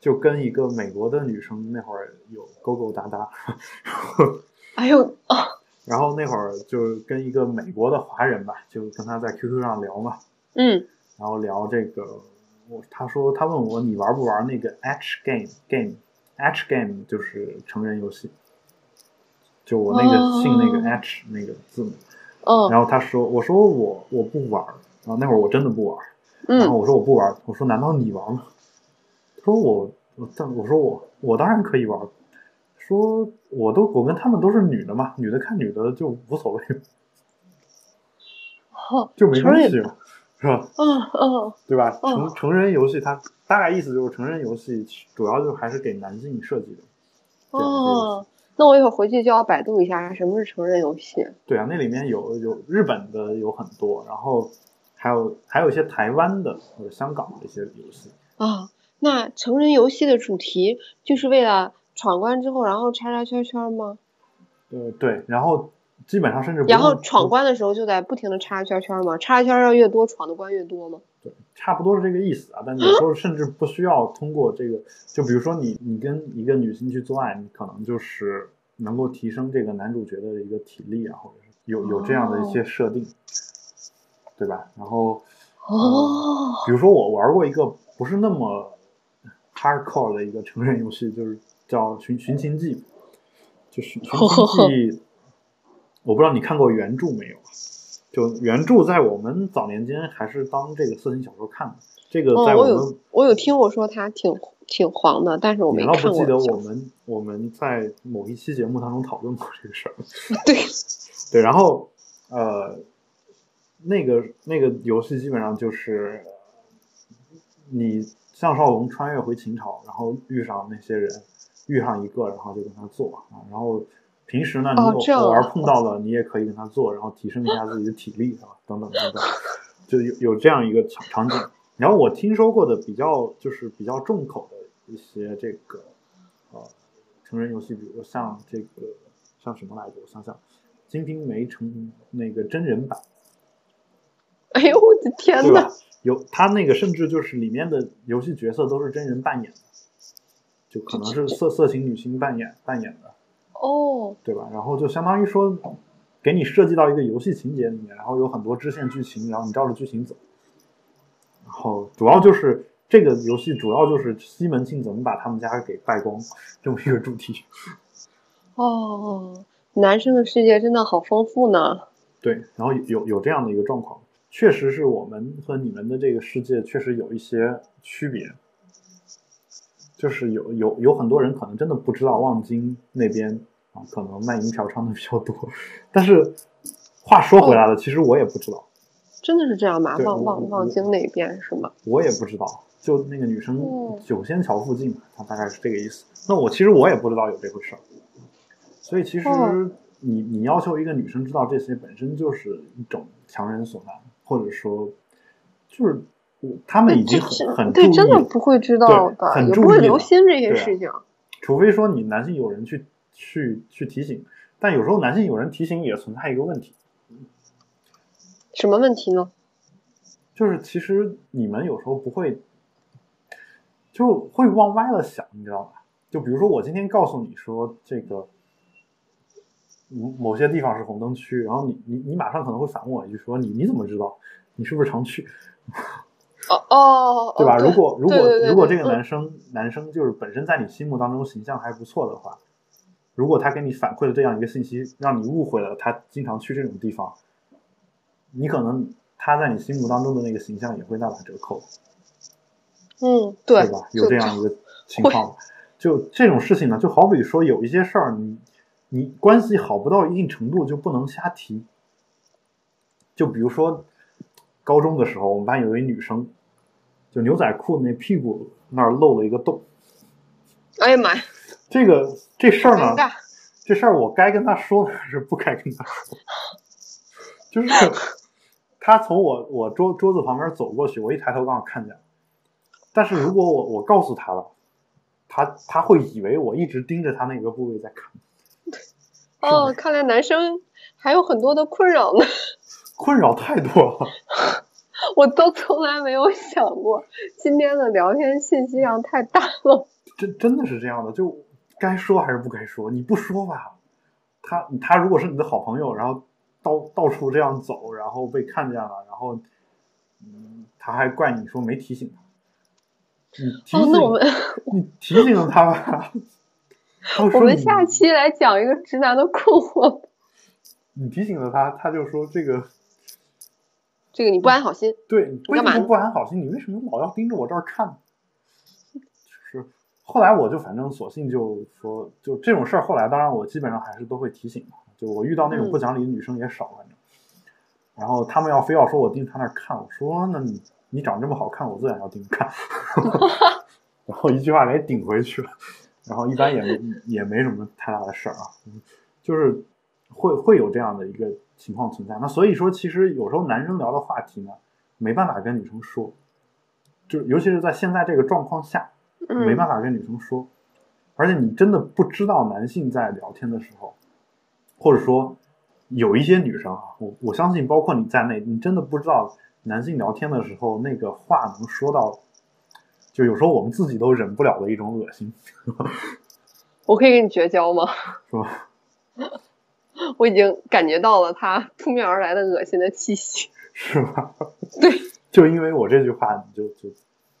就跟一个美国的女生那会儿有勾勾搭搭，(laughs) 哎呦啊，(laughs) 然后那会儿就跟一个美国的华人吧，就跟他在 QQ 上聊嘛，嗯然后聊这个，我他说他问我你玩不玩那个 H game game H game 就是成人游戏，就我那个哦姓那个 H 那个字母，嗯然后他说我说我我不玩，然后那会儿我真的不玩，然后嗯，我说我不玩，我说难道你玩吗？他说我我但我说我我当然可以玩，说我都我跟他们都是女的嘛，女的看女的就无所谓，就没关系嘛。是吧？嗯嗯对吧？哦成成人游戏它大概意思就是成人游戏主要就还是给男性设计的。哦，那我一会儿回去就要百度一下什么是成人游戏。对啊，那里面有有日本的有很多，然后还有还有一些台湾的或者香港的一些游戏。啊，那成人游戏的主题就是为了闯关之后，然后叉叉圈圈吗？呃，对，然后基本上甚至不然后闯关的时候就在不停的叉圈圈吗？叉圈要越多，闯的关越多吗？对，差不多是这个意思啊。但有时候甚至不需要通过这个，就比如说你你跟一个女性去做爱，你可能就是能够提升这个男主角的一个体力啊，或者是有有这样的一些设定，对吧？然后哦，比如说我玩过一个不是那么 hardcore 的一个成人游戏，就是叫《寻寻秦记》，就是《寻秦记 (laughs)》，我不知道你看过原著没有？就原著在我们早年间还是当这个色情小说看的，这个哦，在们我有我有听我说它挺挺黄的，但是我没看过不记得。我们我们在某一期节目当中讨论过这个事儿。(laughs) 对，对，然后呃，那个那个游戏基本上就是你项少龙穿越回秦朝，然后遇上那些人，遇上一个，然后就跟他做啊，然后平时呢，你偶偶尔碰到了，你也可以跟他做，然后提升一下自己的体力啊，等等等等，就有有这样一个场场景。然后我听说过的比较就是比较重口的一些这个呃成人游戏，比如像这个像什么来着？我想想，《金瓶梅》成那个真人版，(laughs) 哎呦我的天呐，？有他那个甚至就是里面的游戏角色都是真人扮演的，就可能是色色情女星扮演扮演的，哦，对吧？然后就相当于说，给你设计到一个游戏情节里面，然后有很多支线剧情，然后你照着剧情走。然后主要就是这个游戏主要就是西门庆怎么把他们家给败光这么一个主题。哦，男生的世界真的好丰富呢。对，然后有有有这样的一个状况，确实是我们和你们的这个世界确实有一些区别，就是有有有很多人可能真的不知道望京那边啊，可能卖淫嫖娼的比较多，但是话说回来了，其实我也不知道，真的是这样吗？望望望京那边是吗？我也不知道，就那个女生哦九仙桥附近嘛，她大概是这个意思。那我其实我也不知道有这回事儿，所以其实哦你你要求一个女生知道这些，本身就是一种强人所难，或者说就是他们已经很很注对，意，真的不会知道对的，也不会留心这些事情。除非说你男性有人去去去提醒，但有时候男性有人提醒也存在一个问题，什么问题呢？就是其实你们有时候不会，就会往歪了想，你知道吧？就比如说我今天告诉你说这个某某些地方是红灯区，然后你你你马上可能会反问我一句说你你怎么知道？你是不是常去？(laughs) 哦哦，对吧？哦如果如果如果这个男生男生就是本身在你心目当中形象还不错的话，如果他给你反馈了这样一个信息，让你误会了他经常去这种地方，你可能他在你心目当中的那个形象也会大打折扣，嗯，对对吧？有这样一个情况，就这种事情呢，就好比说有一些事儿，你你关系好不到一定程度就不能瞎提。就比如说高中的时候，我们班有一女生，就牛仔裤那屁股那儿漏了一个洞，哎呀妈呀，这个这事儿呢。这事儿我该跟他说呢，还是不该跟他说？就是他从我我桌桌子旁边走过去，我一抬头刚好看见。但是如果我我告诉他了，他他会以为我一直盯着他那个部位在看，哦，看来男生还有很多的困扰呢，困扰太多了。我都从来没有想过，今天的聊天信息量太大了。真真的是这样的，就该说还是不该说？你不说吧，他他如果是你的好朋友，然后到到处这样走，然后被看见了，然后嗯，他还怪你说没提醒他。你提醒，哦，我们你提醒了他吧。我们下期来讲一个直男的困惑。你提醒了他，他就说这个这个你不安好心，对，为什么干嘛不安好心？你为什么老要盯着我这儿看？就是后来我就反正索性就说，就这种事儿，后来当然我基本上还是都会提醒的。就我遇到那种嗯不讲理的女生也少，反正。然后他们要非要说我盯他那儿看，我说那你你长这么好看，我自然要盯着看，(laughs) 然后一句话给顶回去了，然后一般也没也没什么太大的事儿啊，就是会会有这样的一个情况存在。那所以说，其实有时候男生聊的话题呢，没办法跟女生说，就尤其是在现在这个状况下，没办法跟女生说，而且你真的不知道男性在聊天的时候，或者说有一些女生啊，我我相信包括你在内，你真的不知道男性聊天的时候那个话能说到，就有时候我们自己都忍不了的一种恶心，(laughs) 我可以跟你绝交吗？是吧？(laughs) 我已经感觉到了他扑面而来的恶心的气息，(laughs) 是吧？对，就因为我这句话，你就就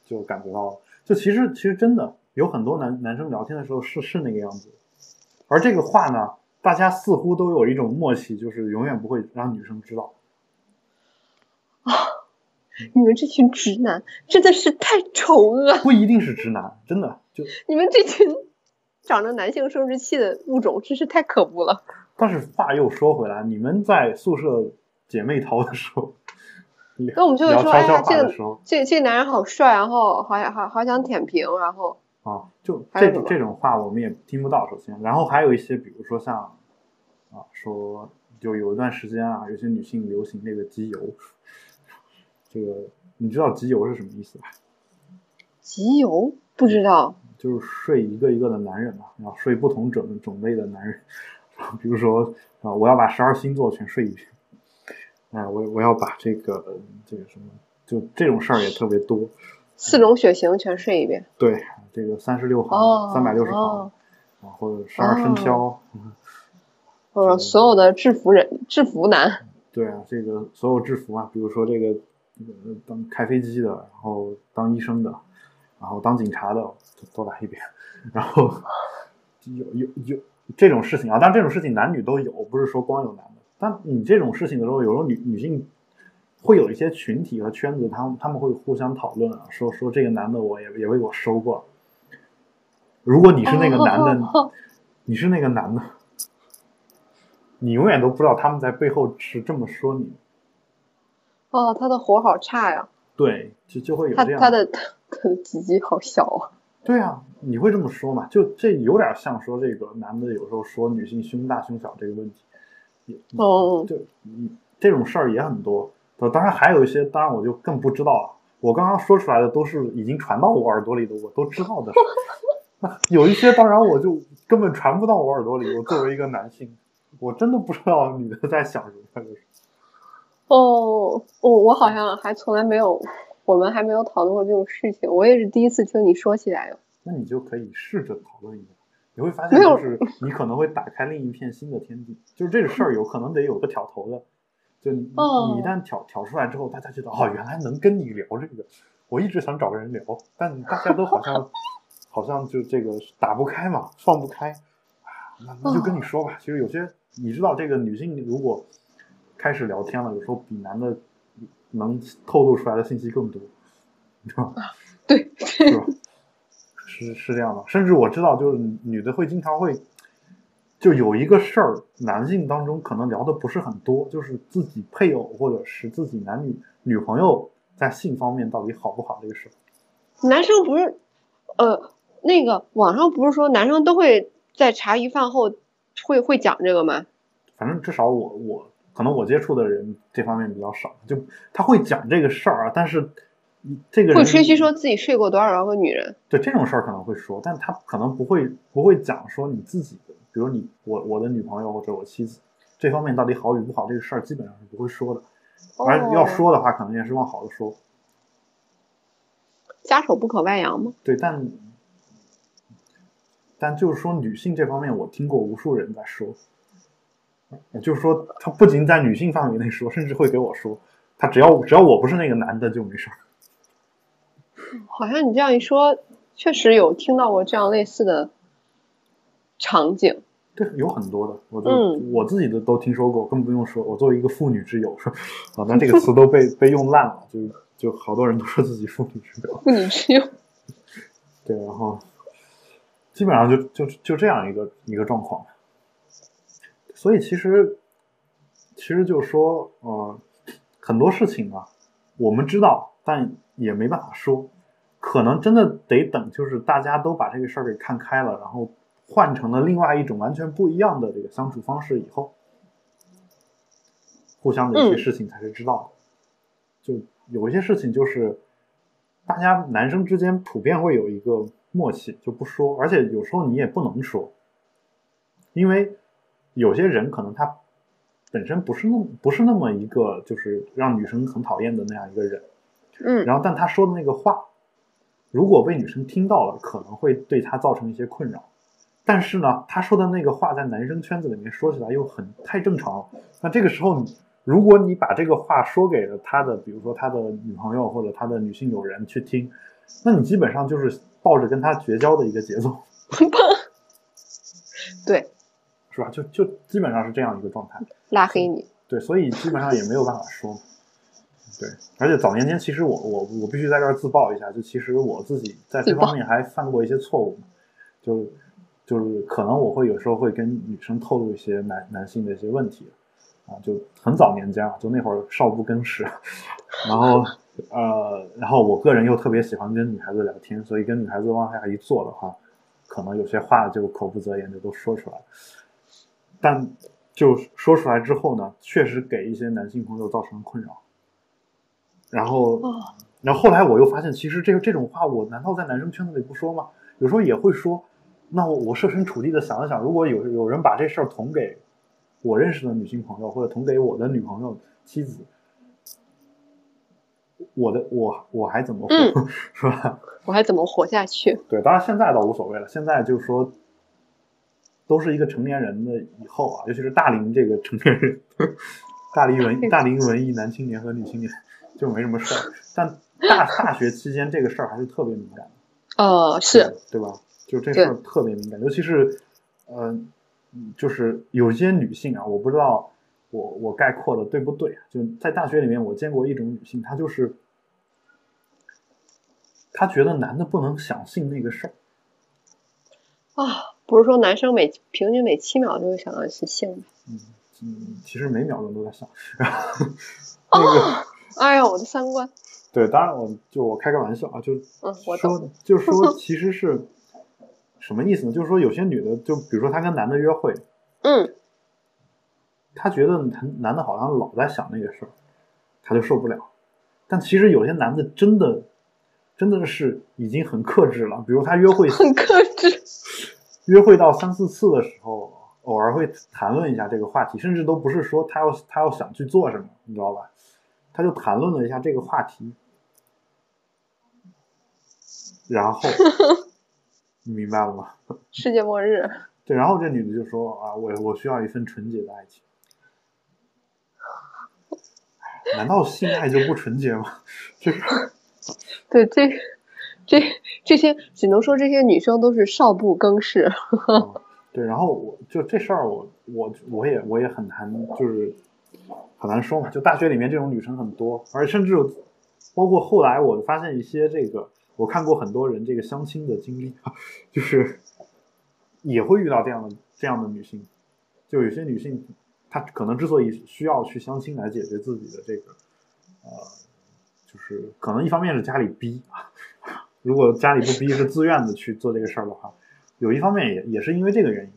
就感觉到了。就其实其实真的有很多男男生聊天的时候是是那个样子，而这个话呢，大家似乎都有一种默契，就是永远不会让女生知道。啊，你们这群直男真的是太丑恶，不一定是直男，真的就你们这群长着男性生殖器的物种真是太可恶了。但是话又说回来，你们在宿舍姐妹淘的时候，那我们就会说，哎呀，这个这这男人好帅，然后好想好好想舔屏，然后啊，就这种这这种话我们也听不到。首先，然后还有一些，比如说像啊，说就有一段时间啊，有些女性流行那个集邮，这个你知道集邮是什么意思吧？集邮不知道，就是睡一个一个的男人嘛，然后睡不同种种类的男人，(laughs) 比如说啊，我要把十二星座全睡一遍，哎，我我要把这个这个什么，就这种事儿也特别多。四种血型全睡一遍。对，这个三十六哦行、三百六十行哦啊，或者十二生肖，嗯或者所有的制服人、制服男，对啊，这个所有制服啊，比如说这个呃当开飞机的，然后当医生的，然后当警察的，都都来一遍。然后 (laughs) 有有有这种事情啊，但这种事情男女都有，不是说光有男的。但你这种事情的时候，有时候女女性会有一些群体和圈子，他们他们会互相讨论啊，说说这个男的我也也为我收过。如果你是那个男的，哦你是那个男的，你永远都不知道他们在背后是这么说你的。哦，他的活好差呀，对，就就会有这样。他的他的鸡鸡好小啊。对啊，你会这么说嘛？就这有点像说这个男的有时候说女性胸大胸小这个问题，也哦，就嗯这种事儿也很多。呃当然还有一些，当然我就更不知道了。我刚刚说出来的都是已经传到我耳朵里的，我都知道的。(laughs) 那有一些当然我就根本传不到我耳朵里。我作为一个男性，我真的不知道女的在想什么。就是哦，我我好像还从来没有，我们还没有讨论过这种事情，我也是第一次听你说起来哟。那你就可以试着讨论一下，你会发现，就是你可能会打开另一片新的天地。就是这个事儿有可能得有个挑头的，就你哦你一旦挑挑出来之后，大家觉得哦，原来能跟你聊这个，我一直想找个人聊，但大家都好像好像就这个打不开嘛，放不开啊，那那就跟你说吧。其实有些你知道，这个女性如果开始聊天了，有时候比男的能透露出来的信息更多，你知道吗？(laughs) 对，是吧？是是这样的，甚至我知道，就是女的会经常会，就有一个事儿，男性当中可能聊的不是很多，就是自己配偶或者是自己男女女朋友在性方面到底好不好这个事儿。男生不是，呃，那个网上不是说男生都会在茶余饭后会会讲这个吗？反正至少我我可能我接触的人这方面比较少，就他会讲这个事儿啊，但是这个人会吹嘘说自己睡过多少个女人？对这种事儿可能会说，但他可能不会不会讲说你自己的，比如你我我的女朋友或者我妻子这方面到底好与不好，这个事儿基本上是不会说的。而要哦说的话，可能也是往好的说。家丑不可外扬吗？对，但但就是说女性这方面，我听过无数人在说，也就是说，他不仅在女性范围内说，甚至会给我说，他只要只要我不是那个男的就没事儿。好像你这样一说，确实有听到过这样类似的场景。对，有很多的，我都、嗯我自己的都听说过，更不用说我作为一个妇女之友，说啊，但这个词 (laughs) 都被被用烂了，就就好多人都说自己妇女之友。妇女之友。对，然后基本上就就就这样一个一个状况。所以其实其实就是说，呃，很多事情啊，我们知道，但也没办法说，可能真的得等，就是大家都把这个事儿给看开了，然后换成了另外一种完全不一样的这个相处方式以后，互相的一些事情才是知道的。就有一些事情，就是大家男生之间普遍会有一个默契，就不说，而且有时候你也不能说，因为有些人可能他。本身不是那么不是那么一个就是让女生很讨厌的那样一个人，嗯，然后但他说的那个话，如果被女生听到了，可能会对他造成一些困扰。但是呢，他说的那个话在男生圈子里面说起来又很太正常了。那这个时候，如果你把这个话说给了他的，比如说他的女朋友或者他的女性友人去听，那你基本上就是抱着跟他绝交的一个节奏。(laughs) 对。是吧？就就基本上是这样一个状态，拉黑你。对，所以基本上也没有办法说。对，而且早年间其实我我我必须在这儿自曝一下，就其实我自己在这方面还犯过一些错误，就就是可能我会有时候会跟女生透露一些男男性的一些问题，啊，就很早年间啊，就那会儿少不更事，(laughs) 然后呃，然后我个人又特别喜欢跟女孩子聊天，所以跟女孩子往下一坐的话，可能有些话就口不择言就都说出来。但就说出来之后呢，确实给一些男性朋友造成了困扰。然后，然后后来我又发现，其实这个这种话，我难道在男生圈子里不说吗？有时候也会说。那我我设身处地的想了想，如果有有人把这事儿捅给我认识的女性朋友，或者捅给我的女朋友、妻子，我的我我还怎么活，是吧？我还怎么活下去？对，当然现在倒无所谓了。现在就是说。都是一个成年人的以后啊，尤其是大龄这个成年人，(laughs) 大龄文 (laughs) 大龄文艺男青年和女青年就没什么事儿，但大大学期间这个事儿还是特别敏感的。哦，是，对吧？就这事儿特别敏感，尤其是，呃，就是有些女性啊，我不知道我我概括的对不对？就在大学里面，我见过一种女性，她就是她觉得男的不能想性那个事儿啊。不是说男生每平均每七秒就会想到一次性吗？嗯嗯，其实每秒钟都在想。(laughs) 那个，哎呀，我的三观。对，当然，我就我开个玩笑啊，就嗯，我说，就是说，其实是什么意思呢？就是说，有些女的，就比如说她跟男的约会，嗯，她觉得男男的好像老在想那个事儿，她就受不了。但其实有些男的真的真的是已经很克制了，比如他约会很克制。约会到三四次的时候，偶尔会谈论一下这个话题，甚至都不是说他要他要想去做什么，你知道吧？他就谈论了一下这个话题，然后 (laughs) 你明白了吗？(laughs) 世界末日。对，然后这女的就说：“啊，我我需要一份纯洁的爱情。”难道性爱就不纯洁吗？(laughs) 这个，对这。这这些只能说这些女生都是少不更事。对，然后我就这事儿，我我我也我也很难，就是很难说嘛。就大学里面这种女生很多，而甚至包括后来我发现一些这个，我看过很多人这个相亲的经历，就是也会遇到这样的这样的女性。就有些女性，她可能之所以需要去相亲来解决自己的这个，呃，就是可能一方面是家里逼啊。如果家里不逼，是自愿的去做这个事儿的话，有一方面也也是因为这个原因，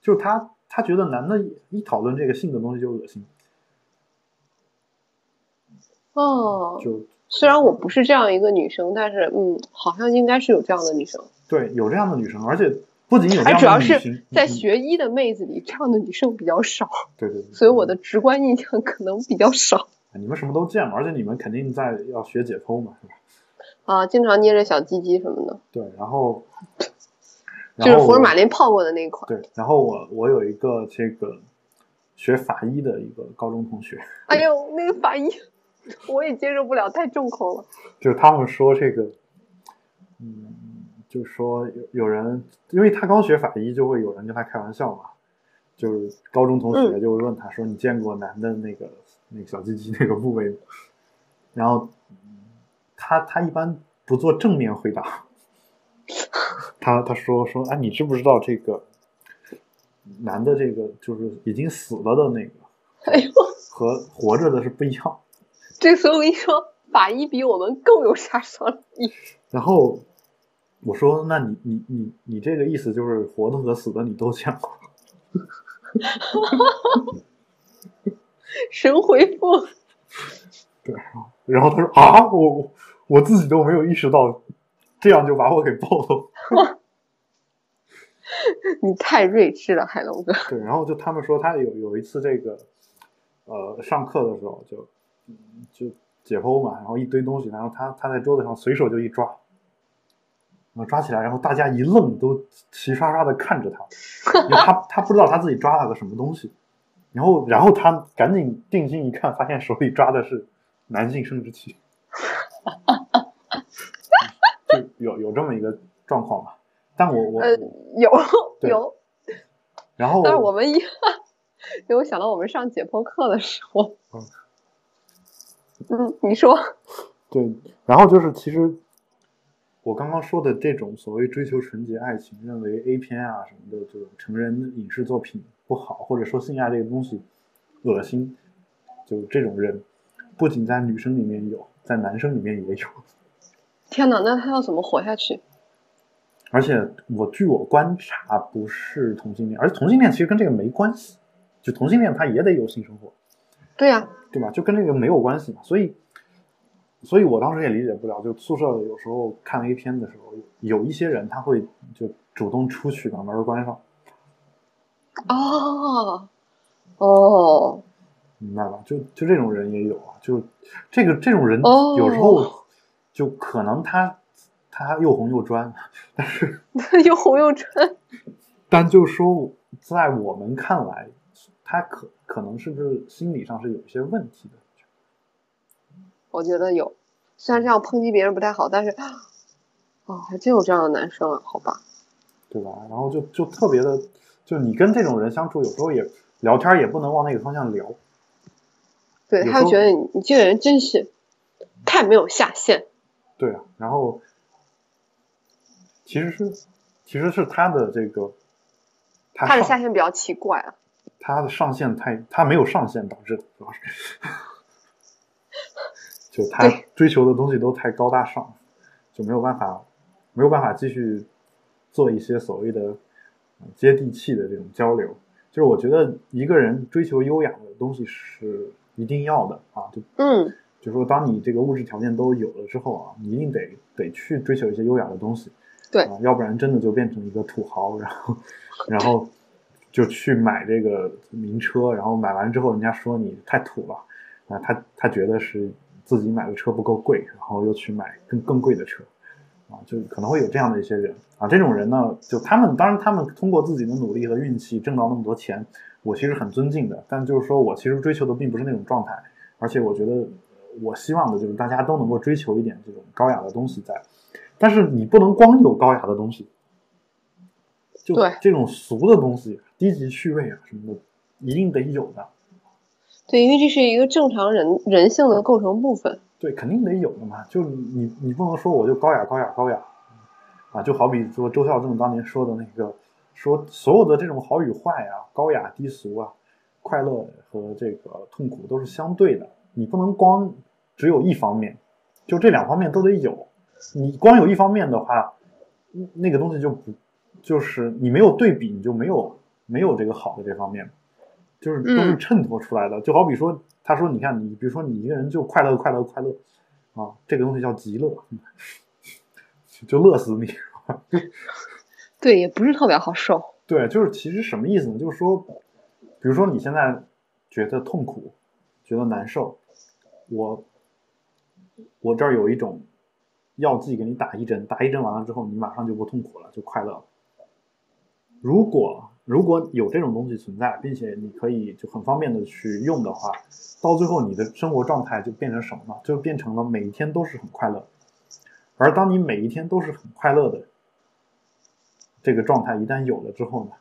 就是他他觉得男的一讨论这个性的东西就恶心。哦，就虽然我不是这样一个女生，但是嗯，好像应该是有这样的女生。对，有这样的女生，而且不仅有，还主要是在学医的妹子里，这样的女生比较少。对对对。所以我的直观印象可能比较少。你们什么都见嘛，而且你们肯定在要学解剖嘛，是吧？啊，经常捏着小鸡鸡什么的。对，然后就是福尔马林泡过的那一款。对，然后我我有一个这个学法医的一个高中同学。哎呦，那个法医我也接受不了，太重口了。就是他们说这个，嗯，就是说有有人，因为他刚学法医，就会有人跟他开玩笑嘛。就是高中同学就会问他说：“你见过男的那个那个小鸡鸡那个部位吗？”然后。他他一般不做正面回答，他他说说哎，你知不知道这个男的这个就是已经死了的那个？(laughs) 哎呦，和活着的是不一样。(laughs) 这所以我跟你说，法医比我们更有杀伤力。(laughs) 然后我说：“那你你你你这个意思就是活的和死的你都见过？”神回复。对，然后他说：“啊，我我自己都没有意识到，这样就把我给爆了。” (laughs) 你太睿智了，海龙哥。对，然后就他们说他有有一次这个，呃，上课的时候就就解剖嘛，然后一堆东西，然后他他在桌子上随手就一抓，然后抓起来，然后大家一愣，都齐刷刷的看着他，(laughs) 他他不知道他自己抓了个什么东西，然后然后他赶紧定睛一看，发现手里抓的是男性生殖器，(laughs) 就有有这么一个状况吧。但我我呃有 (laughs) 有，然后但是我们一，(laughs) 因为我想到我们上解剖课的时候，嗯嗯，你说，对，然后就是其实我刚刚说的这种所谓追求纯洁爱情，认为 A 片啊什么的这种成人影视作品不好，或者说性爱这个东西恶心，就这种人，不仅在女生里面有，在男生里面也有。天哪，那他要怎么活下去？而且我据我观察，不是同性恋，而同性恋其实跟这个没关系。就同性恋他也得有性生活，对呀、对吧？就跟这个没有关系嘛。所以，所以我当时也理解不了，就宿舍有时候看 A 片的时候，有一些人他会就主动出去把门关上，哦，哦，明白吧？就就这种人也有啊。就这个这种人哦有时候就可能他他又红又专，(laughs) 但是 (laughs) 又红又专，(laughs) 但就说在我们看来，他可可能是不是心理上是有一些问题的。我觉得有。虽然这样抨击别人不太好，但是，哦，还真有这样的男生啊，好吧。对吧？然后就就特别的，就你跟这种人相处，有时候也聊天也不能往那个方向聊。对，他就觉得你你这个人真是太没有下限。对啊，然后其实是其实是他的这个他他的下限比较奇怪啊。他的上限太他没有上限导致的，主要是就他追求的东西都太高大上，就没有办法没有办法继续做一些所谓的呃接地气的这种交流。就是我觉得一个人追求优雅的东西是一定要的啊，就嗯，就说当你这个物质条件都有了之后啊，你一定得得去追求一些优雅的东西，对。啊，要不然真的就变成一个土豪，然后 (laughs) 然后就去买这个名车，然后买完之后人家说你太土了，啊，他他觉得是自己买的车不够贵，然后又去买更更贵的车，啊，就可能会有这样的一些人。啊，这种人呢，就他们当然他们通过自己的努力和运气挣到那么多钱，我其实很尊敬的，但就是说我其实追求的并不是那种状态，而且我觉得呃我希望的就是大家都能够追求一点这种高雅的东西在，但是你不能光有高雅的东西，就对这种俗的东西、低级趣味啊什么的，一定得有的，对，因为这是一个正常人人性的构成部分。对，肯定得有的嘛。就你你不能说我就高雅高雅高雅啊，就好比说周孝正当年说的那个，说所有的这种好与坏啊，高雅低俗啊，快乐和这个痛苦都是相对的，你不能光只有一方面，就这两方面都得有。你光有一方面的话，嗯那个东西就不就是你没有对比，你就没有没有这个好的这方面，就是都是嗯衬托出来的。就好比说，他说你看你，比如说你一个人就快乐快乐快乐啊，这个东西叫极乐，(laughs) 就乐死你。(laughs) 对，也不是特别好受。对，就是其实什么意思呢？就是说，比如说你现在觉得痛苦，觉得难受，我我这儿有一种药剂给你打一针，打一针完了之后，你马上就不痛苦了，就快乐了。如果如果有这种东西存在，并且你可以就很方便的去用的话，到最后你的生活状态就变成什么呢？就变成了每一天都是很快乐。而当你每一天都是很快乐的这个状态一旦有了之后呢，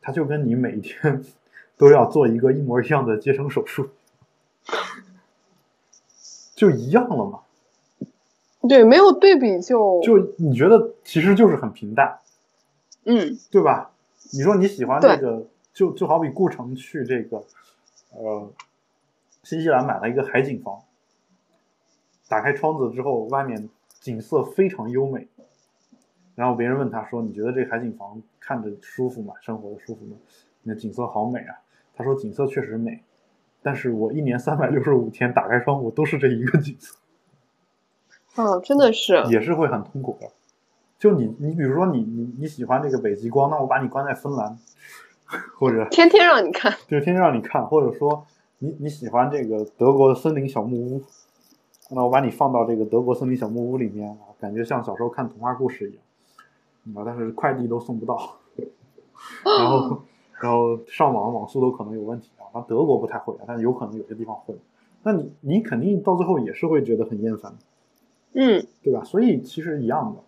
它就跟你每一天 (laughs) 都要做一个一模一样的接生手术，就一样了嘛。对，没有对比就就你觉得其实就是很平淡，嗯，对吧？你说你喜欢对这个，就就好比顾城去这个，呃，新西兰买了一个海景房，打开窗子之后，外面景色非常优美。然后别人问他说：“你觉得这海景房看着舒服吗？生活的舒服吗？那景色好美啊！”他说：“景色确实美，但是我一年三百六十五天打开窗户都是这一个景色。”哦，真的是，也是会很痛苦的。就你，你比如说你，你你喜欢这个北极光，那我把你关在芬兰，或者天天让你看，就天天让你看，或者说你你喜欢这个德国的森林小木屋，那我把你放到这个德国森林小木屋里面啊，感觉像小时候看童话故事一样。啊，但是快递都送不到，(laughs) 然后然后上网网速都可能有问题啊。那德国不太会啊，但是有可能有些地方会。那你你肯定到最后也是会觉得很厌烦，嗯，对吧？所以其实一样的，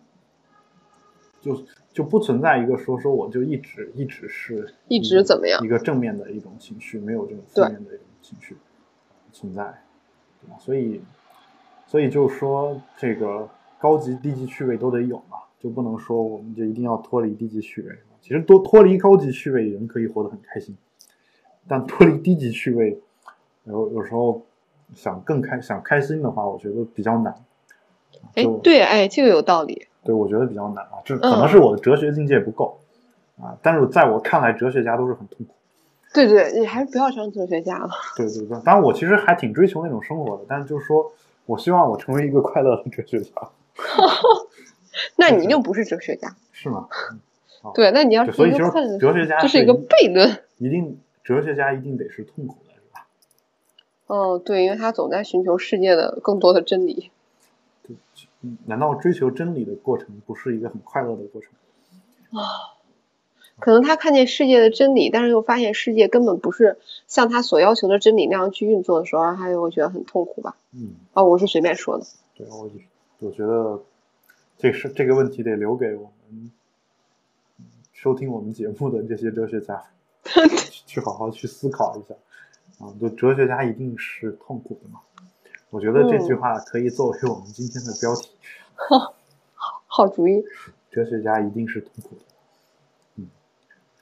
就就不存在一个说说我就一直一直是一直怎么样一个正面的一种情绪，没有这种负面的一种情绪存在，对吧？所以所以就是说这个高级低级趣味都得有嘛。就不能说我们就一定要脱离低级趣味，其实多脱离高级趣味，人可以活得很开心。但脱离低级趣味，有有时候想更开想开心的话，我觉得比较难。哎，对，哎，这个有道理。对，我觉得比较难啊，这可能是我的哲学境界不够啊。但是在我看来，哲学家都是很痛苦。对对，你还是不要当哲学家了。对对对，当然我其实还挺追求那种生活的，但是就是说我希望我成为一个快乐的哲学家。(laughs) 那你一定不是哲学家，是吗？(laughs) 对，那你要所以就是哲学家，这是一个悖论。一定哲学家一定得是痛苦的，是吧？哦，对，因为他总在寻求世界的更多的真理。对，难道追求真理的过程不是一个很快乐的过程？啊，可能他看见世界的真理，但是又发现世界根本不是像他所要求的真理那样去运作的时候，他就会觉得很痛苦吧？嗯，哦，我是随便说的。对，我我觉得。这是这个问题得留给我们收听我们节目的这些哲学家 (laughs) 去好好去思考一下啊！就哲学家一定是痛苦的吗？我觉得这句话可以作为我们今天的标题。(laughs) 好主意。哲学家一定是痛苦的。嗯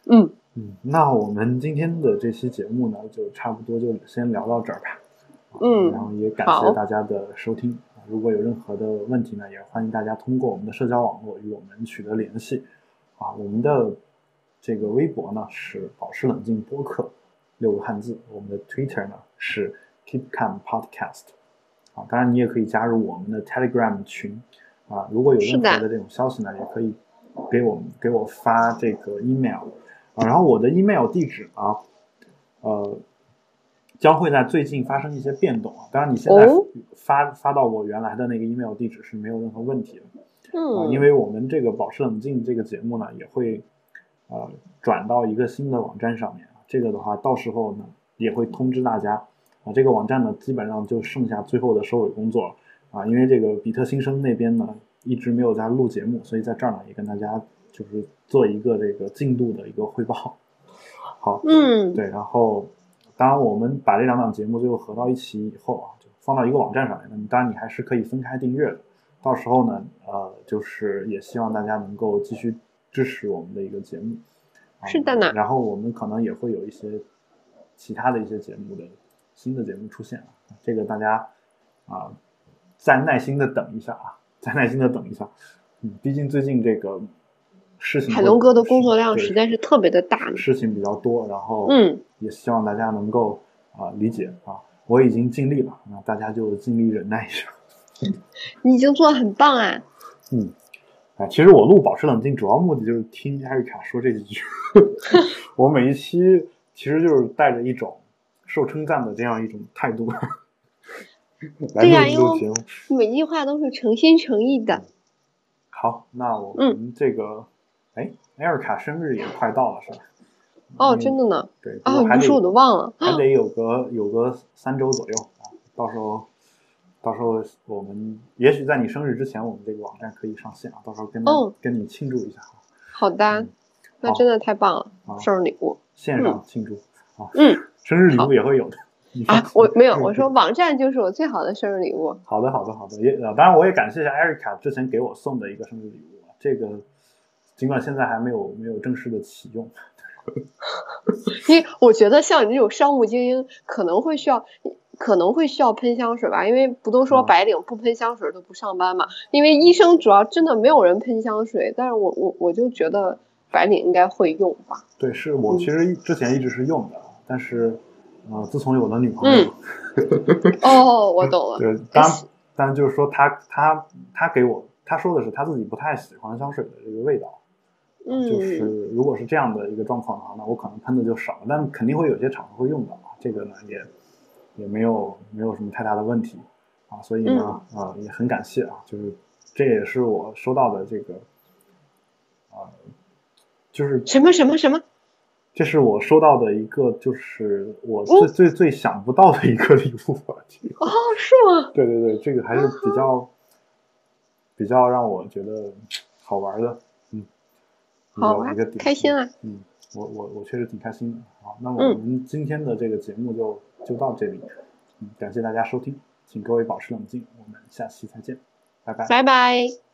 嗯嗯，那我们今天的这期节目呢，就差不多就先聊到这儿吧。嗯，然后也感谢大家的收听。如果有任何的问题呢，也欢迎大家通过我们的社交网络与我们取得联系。啊，我们的这个微博呢是保持冷静播客六个汉字，我们的 Twitter 呢是 Keep Calm Podcast。啊，当然你也可以加入我们的 Telegram 群。啊，如果有任何的这种消息呢，也可以给我们给我发这个 email。啊，然后我的 email 地址啊，呃。将会在最近发生一些变动啊！当然，你现在发发到我原来的那个 email 地址是没有任何问题的。嗯，因为我们这个保持冷静这个节目呢，也会呃转到一个新的网站上面这个的话，到时候呢也会通知大家啊。这个网站呢，基本上就剩下最后的收尾工作了啊。因为这个比特新生那边呢一直没有在录节目，所以在这儿呢也跟大家就是做一个这个进度的一个汇报。好，嗯，对，然后。当然，我们把这两档节目最后合到一起以后啊，就放到一个网站上面。那么当然，你还是可以分开订阅的。到时候呢，呃，就是也希望大家能够继续支持我们的一个节目。是的呢。然后我们可能也会有一些其他的一些节目的新的节目出现了，这个大家啊再耐心的等一下啊，再耐心的等一下。嗯，毕竟最近这个。事情海龙哥的工作量实在是特别的大，事情比较多，然后嗯，也希望大家能够啊理解啊，我已经尽力了，那大家就尽力忍耐一下。(laughs) 你已经做的很棒啊！嗯，哎，其实我录保持冷静主要目的就是听艾瑞卡说这几句，(laughs) (laughs) 我每一期其实就是带着一种受称赞的这样一种态度 (laughs) 来录节目，每句话都是诚心诚意的。好，那我们这个。哎，艾尔卡生日也快到了，是吧？哦，真的呢。对，啊，不是我都忘了，还得有个有个三周左右啊。到时候，到时候我们也许在你生日之前，我们这个网站可以上线啊。到时候跟跟你庆祝一下。好的，那真的太棒了，生日礼物，线上庆祝啊。嗯，生日礼物也会有的。(laughs) 啊，我没有，我说网站就是我最好的生日礼物。好的，好的，好的。也当然，我也感谢一下艾瑞卡之前给我送的一个生日礼物啊，这个。尽管现在还没有没有正式的启用，(laughs) 因为我觉得像你这种商务精英可能会需要可能会需要喷香水吧，因为不都说嗯白领不喷香水都不上班嘛？因为医生主要真的没有人喷香水，但是我我我就觉得白领应该会用吧。对，是我嗯其实之前一直是用的，但是呃，自从有了女朋友，(laughs) 哦，我懂了。对，当然当然就是说他他他给我他说的是他自己不太喜欢香水的这个味道。嗯，就是如果是这样的一个状况的话，那我可能喷的就少了，但肯定会有些场合会用到啊，这个呢也也没有没有什么太大的问题啊，所以呢，嗯呃，也很感谢啊，就是这也是我收到的这个，啊、就是什么什么什么？这是我收到的一个，就是我哦最最最想不到的一个礼物吧，哦，是吗？对对对，这个还是比较比较让我觉得好玩的，嗯，好玩开心啊！嗯，我我我确实挺开心的。好，那我们今天的这个节目就就到这里，嗯，感谢大家收听，请各位保持冷静，我们下期再见，拜拜。拜拜。